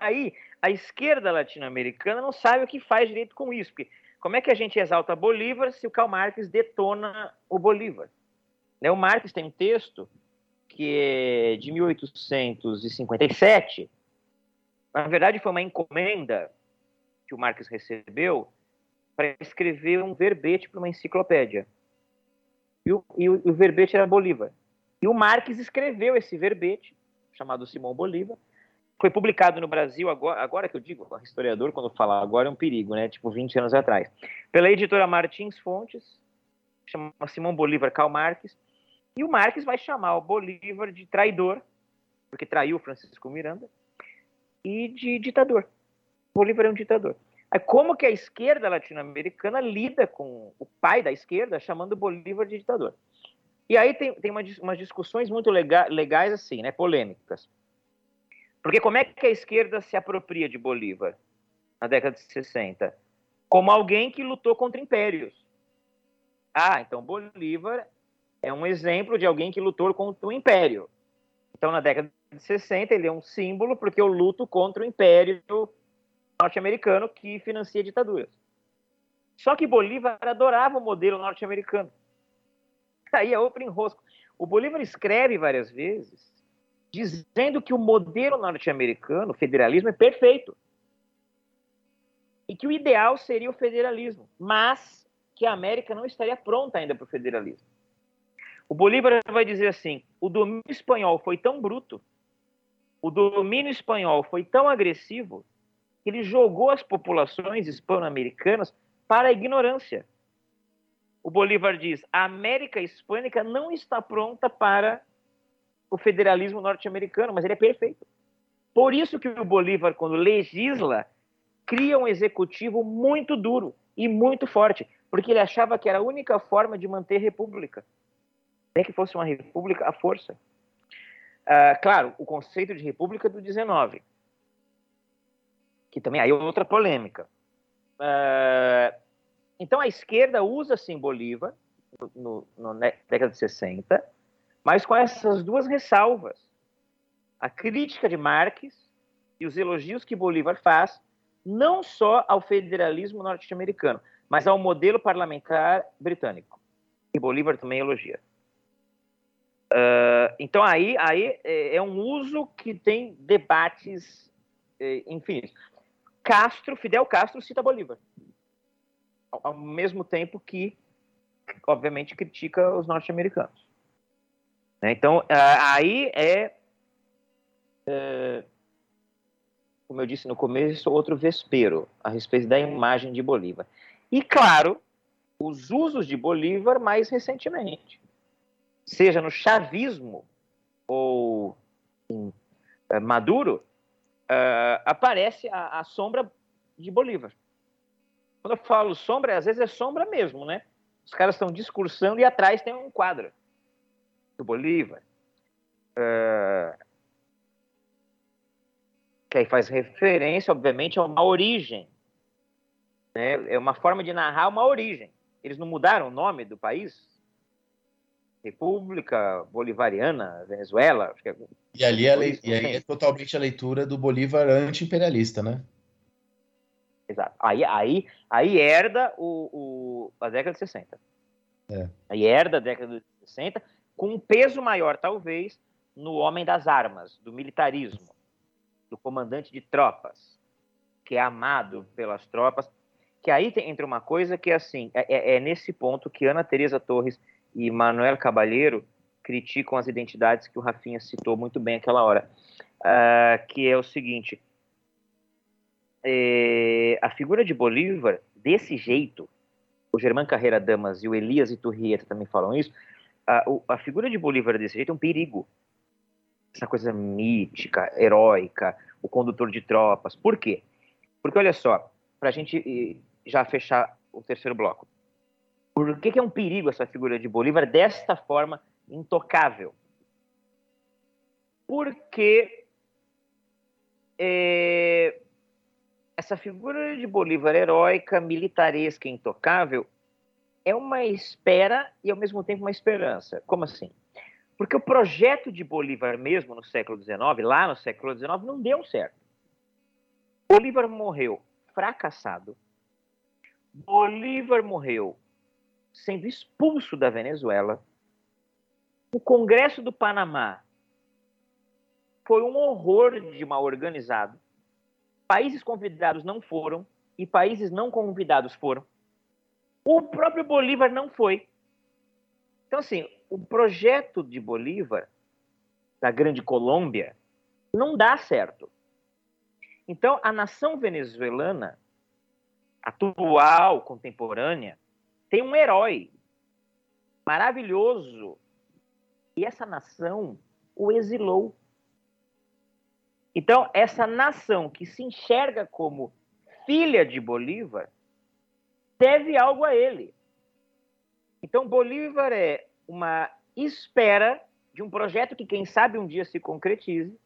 Aí a esquerda latino-americana não sabe o que faz direito com isso, porque como é que a gente exalta Bolívar se o Karl Marx detona o Bolívar? Né, o Marx tem um texto que é de 1857, na verdade foi uma encomenda que o Marx recebeu para escrever um verbete para uma enciclopédia. E o, e o, o verbete era Bolívar. E o Marx escreveu esse verbete, chamado Simão Bolívar, foi publicado no Brasil, agora, agora que eu digo, historiador, quando fala agora é um perigo, né? Tipo 20 anos atrás. Pela editora Martins Fontes, chama Simão Bolívar Karl Marx, e o Marx vai chamar o Bolívar de traidor, porque traiu Francisco Miranda, e de ditador. Bolívar é um ditador. Aí, como que a esquerda latino-americana lida com o pai da esquerda chamando Bolívar de ditador? E aí tem, tem uma, umas discussões muito lega, legais, assim, né, polêmicas. Porque como é que a esquerda se apropria de Bolívar na década de 60? Como alguém que lutou contra impérios. Ah, então Bolívar é um exemplo de alguém que lutou contra o império. Então, na década de 60, ele é um símbolo porque eu luto contra o império norte-americano que financia ditaduras. Só que Bolívar adorava o modelo norte-americano. Aí é outro enrosco. O Bolívar escreve várias vezes dizendo que o modelo norte-americano, federalismo, é perfeito. E que o ideal seria o federalismo, mas que a América não estaria pronta ainda para o federalismo. O Bolívar vai dizer assim: o domínio espanhol foi tão bruto, o domínio espanhol foi tão agressivo, que ele jogou as populações hispano-americanas para a ignorância o Bolívar diz: a América Hispânica não está pronta para o federalismo norte-americano, mas ele é perfeito. Por isso que o Bolívar, quando legisla, cria um executivo muito duro e muito forte, porque ele achava que era a única forma de manter república. Nem que fosse uma república à força. Uh, claro, o conceito de república do 19, que também aí é outra polêmica. Uh, então a esquerda usa sim Bolívar no, na década de 60, mas com essas duas ressalvas. A crítica de Marx e os elogios que Bolívar faz, não só ao federalismo norte-americano, mas ao modelo parlamentar britânico. E Bolívar também elogia. Uh, então aí, aí é, é um uso que tem debates é, infinitos. Castro, Fidel Castro cita Bolívar ao mesmo tempo que, obviamente, critica os norte-americanos. Né? Então, aí é, é, como eu disse no começo, outro vespero a respeito da imagem de Bolívar. E, claro, os usos de Bolívar mais recentemente, seja no chavismo ou em é, Maduro, uh, aparece a, a sombra de Bolívar. Quando eu falo sombra, às vezes é sombra mesmo, né? Os caras estão discursando e atrás tem um quadro Bolívar. Uh, que aí faz referência, obviamente, a uma origem. Né? É uma forma de narrar uma origem. Eles não mudaram o nome do país? República Bolivariana, Venezuela. É... E ali, é, e aí é totalmente a leitura do Bolívar anti-imperialista, né? Exato. Aí, aí, aí herda o, o, a década de 60. É. Aí herda a década de 60, com um peso maior, talvez, no homem das armas, do militarismo, do comandante de tropas, que é amado pelas tropas. Que aí tem, entra uma coisa que assim: é, é, é nesse ponto que Ana Teresa Torres e Manuel Cabalheiro criticam as identidades que o Rafinha citou muito bem aquela hora. Uh, que é o seguinte: é, a figura de Bolívar, desse jeito, o Germán Carreira Damas e o Elias Iturrieta também falam isso, a, a figura de Bolívar desse jeito é um perigo. Essa coisa mítica, heróica, o condutor de tropas. Por quê? Porque, olha só, para a gente já fechar o terceiro bloco. Por que, que é um perigo essa figura de Bolívar desta forma intocável? Porque é, essa figura de Bolívar heróica, militaresca, intocável, é uma espera e ao mesmo tempo uma esperança. Como assim? Porque o projeto de Bolívar mesmo no século XIX, lá no século XIX, não deu certo. Bolívar morreu fracassado. Bolívar morreu sendo expulso da Venezuela. O Congresso do Panamá foi um horror de mal organizado. Países convidados não foram e países não convidados foram. O próprio Bolívar não foi. Então, assim, o projeto de Bolívar, da Grande Colômbia, não dá certo. Então, a nação venezuelana, atual, contemporânea, tem um herói maravilhoso. E essa nação o exilou. Então, essa nação que se enxerga como filha de Bolívar deve algo a ele. Então, Bolívar é uma espera de um projeto que, quem sabe, um dia se concretize,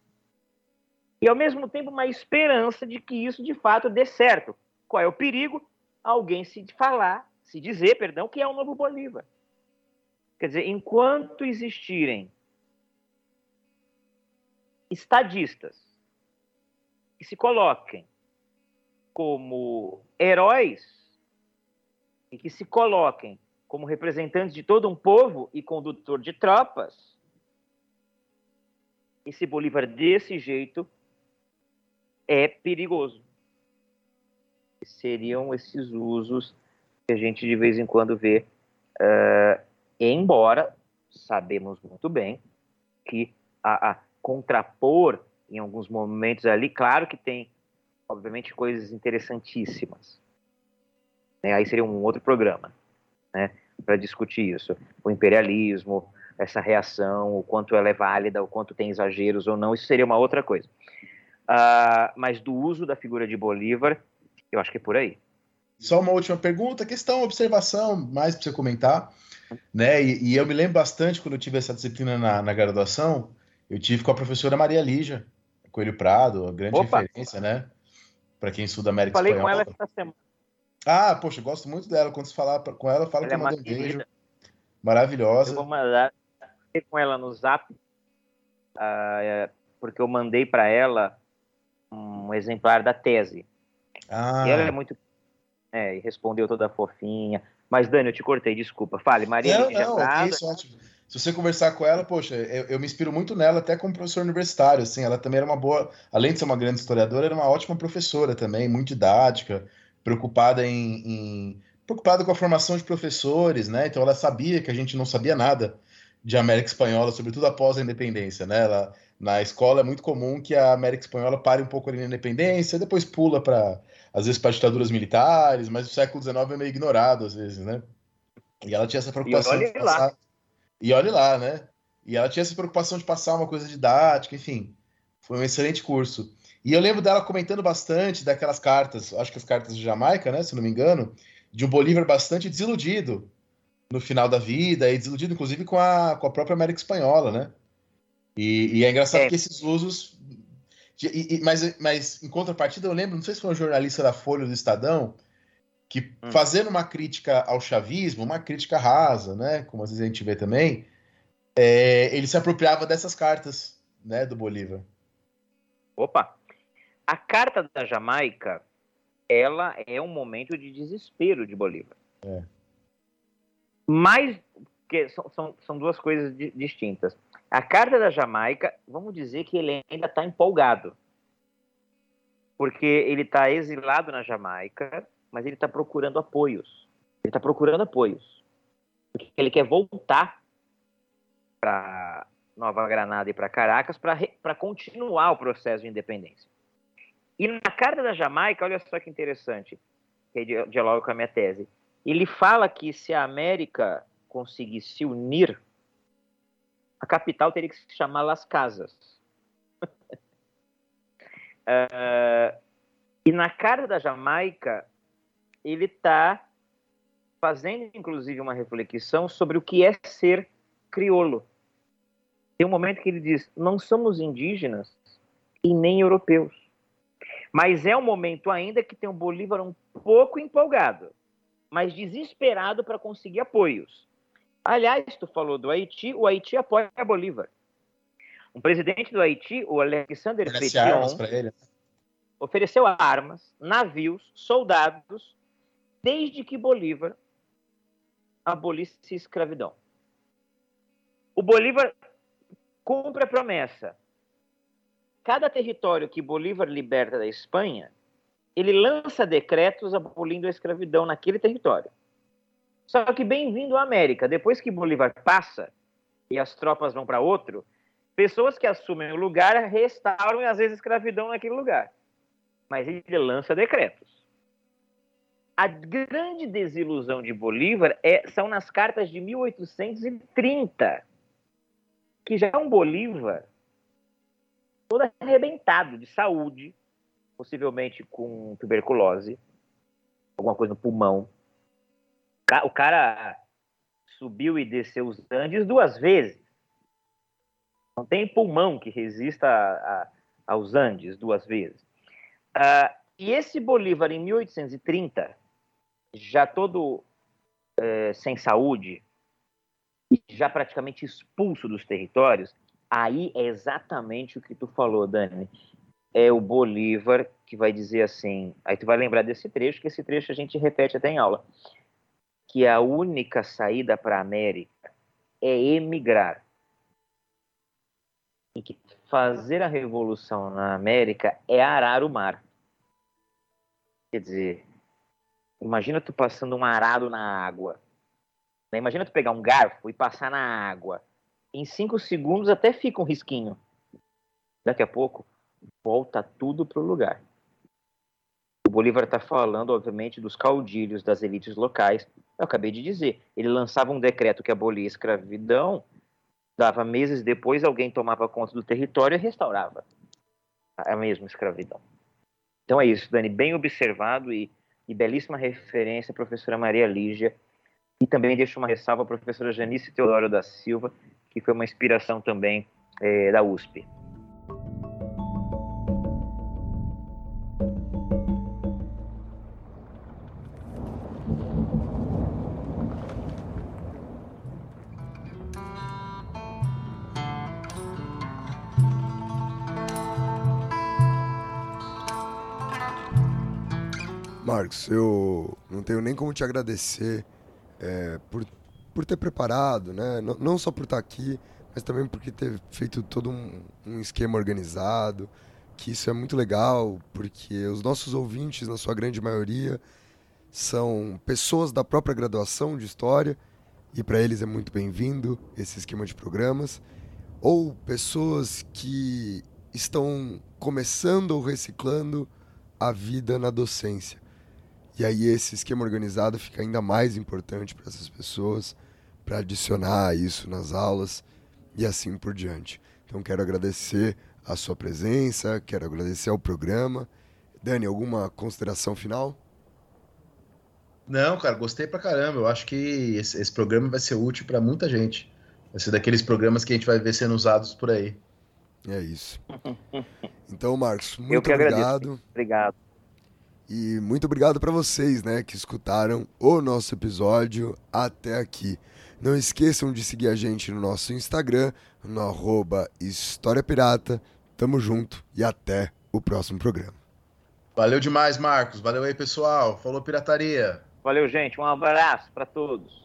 e ao mesmo tempo uma esperança de que isso de fato dê certo. Qual é o perigo? Alguém se falar, se dizer, perdão, que é o novo Bolívar. Quer dizer, enquanto existirem estadistas que se coloquem como heróis e que se coloquem como representantes de todo um povo e condutor de tropas, esse Bolívar desse jeito é perigoso. Seriam esses usos que a gente de vez em quando vê, uh, embora sabemos muito bem que a, a contrapor em alguns momentos ali, claro que tem, obviamente, coisas interessantíssimas. Né? Aí seria um outro programa, né, para discutir isso. O imperialismo, essa reação, o quanto ela é válida, o quanto tem exageros ou não, isso seria uma outra coisa. Uh, mas do uso da figura de Bolívar, eu acho que é por aí. Só uma última pergunta, questão, observação, mais para você comentar. Né? E, e, eu me lembro bastante quando eu tive essa disciplina na, na graduação, eu tive com a professora Maria Lígia Coelho Prado, a grande Opa. referência, né? Para quem estuda América Falei Espanhola. com ela essa semana. Ah, poxa, gosto muito dela. Quando você falar com ela, fala ela que eu é mando um beijo. Maravilhosa. Eu vou mandar com ela no zap, uh, porque eu mandei para ela um exemplar da tese. Ah. E ela é muito. É, e respondeu toda fofinha. Mas, Dani, eu te cortei, desculpa. Fale, Maria. Não, não, isso, ótimo. Se você conversar com ela, poxa, eu, eu, me inspiro muito nela, até como professor universitário, assim, ela também era uma boa, além de ser uma grande historiadora, era uma ótima professora também, muito didática, preocupada em, em preocupada com a formação de professores, né? Então ela sabia que a gente não sabia nada de América Espanhola, sobretudo após a independência, né? Ela, na escola é muito comum que a América Espanhola pare um pouco ali na independência, depois pula para, às vezes, para ditaduras militares, mas o século XIX é meio ignorado, às vezes, né? E ela tinha essa preocupação de passar... Lá. E olhe lá, né? E ela tinha essa preocupação de passar uma coisa didática, enfim. Foi um excelente curso. E eu lembro dela comentando bastante daquelas cartas, acho que as cartas de Jamaica, né, se não me engano, de um Bolívar bastante desiludido no final da vida, e desiludido inclusive com a, com a própria América Espanhola, né? E, e é engraçado é. que esses usos. E, e, mas, mas em contrapartida, eu lembro, não sei se foi um jornalista da Folha do Estadão, que hum. fazendo uma crítica ao chavismo, uma crítica rasa, né? Como às vezes a gente vê também, é, ele se apropriava dessas cartas, né, do Bolívar. Opa! A carta da Jamaica, ela é um momento de desespero de Bolívar. É. Mas que são, são, são duas coisas di distintas. A carta da Jamaica, vamos dizer que ele ainda está empolgado. Porque ele está exilado na Jamaica, mas ele está procurando apoios. Ele está procurando apoios. Porque ele quer voltar para Nova Granada e para Caracas para continuar o processo de independência. E na carta da Jamaica, olha só que interessante, que dialoga com a minha tese. Ele fala que se a América conseguir se unir, a capital teria que se chamar Las Casas. uh, e na carta da Jamaica, ele está fazendo, inclusive, uma reflexão sobre o que é ser crioulo. Tem um momento que ele diz: não somos indígenas e nem europeus. Mas é um momento ainda que tem o Bolívar um pouco empolgado, mas desesperado para conseguir apoios. Aliás, tu falou do Haiti, o Haiti apoia a Bolívar. Um presidente do Haiti, o Alexander Petion, né? ofereceu armas, navios, soldados, desde que Bolívar abolisse a escravidão. O Bolívar cumpre a promessa. Cada território que Bolívar liberta da Espanha, ele lança decretos abolindo a escravidão naquele território. Só que bem-vindo à América. Depois que Bolívar passa e as tropas vão para outro, pessoas que assumem o lugar restauram e às vezes escravidão naquele lugar. Mas ele lança decretos. A grande desilusão de Bolívar é, são nas cartas de 1830, que já é um Bolívar todo arrebentado de saúde, possivelmente com tuberculose, alguma coisa no pulmão. O cara subiu e desceu os Andes duas vezes. Não tem pulmão que resista a, a, aos Andes duas vezes. Uh, e esse Bolívar, em 1830, já todo é, sem saúde, já praticamente expulso dos territórios, aí é exatamente o que tu falou, Dani. É o Bolívar que vai dizer assim, aí tu vai lembrar desse trecho, que esse trecho a gente repete até em aula, que a única saída para a América é emigrar. E que fazer a revolução na América é arar o mar. Quer dizer, Imagina tu passando um arado na água. Né? Imagina tu pegar um garfo e passar na água. Em cinco segundos até fica um risquinho. Daqui a pouco, volta tudo para o lugar. O Bolívar está falando, obviamente, dos caudilhos das elites locais. Eu acabei de dizer. Ele lançava um decreto que abolia a escravidão, dava meses depois, alguém tomava conta do território e restaurava a mesma escravidão. Então é isso, Dani, bem observado e e belíssima referência professora Maria Lígia. E também deixo uma ressalva à professora Janice Teodoro da Silva, que foi uma inspiração também é, da USP. Marcos, eu não tenho nem como te agradecer é, por, por ter preparado, né? Não, não, só por estar aqui, mas também por ter feito todo um, um esquema organizado, que isso é muito legal, porque os nossos ouvintes, na sua grande maioria, são pessoas da própria graduação de História, e para eles é muito bem-vindo esse esquema de programas, ou pessoas que estão começando ou reciclando a vida na docência. E aí esse esquema organizado fica ainda mais importante para essas pessoas, para adicionar isso nas aulas e assim por diante. Então quero agradecer a sua presença, quero agradecer ao programa. Dani, alguma consideração final? Não, cara, gostei pra caramba. Eu acho que esse, esse programa vai ser útil para muita gente. Vai ser daqueles programas que a gente vai ver sendo usados por aí. É isso. Então, Marcos, muito obrigado. Agradeço. Obrigado. E muito obrigado para vocês, né, que escutaram o nosso episódio até aqui. Não esqueçam de seguir a gente no nosso Instagram, no arroba História Pirata. Tamo junto e até o próximo programa. Valeu demais, Marcos. Valeu aí, pessoal. Falou pirataria. Valeu, gente. Um abraço para todos.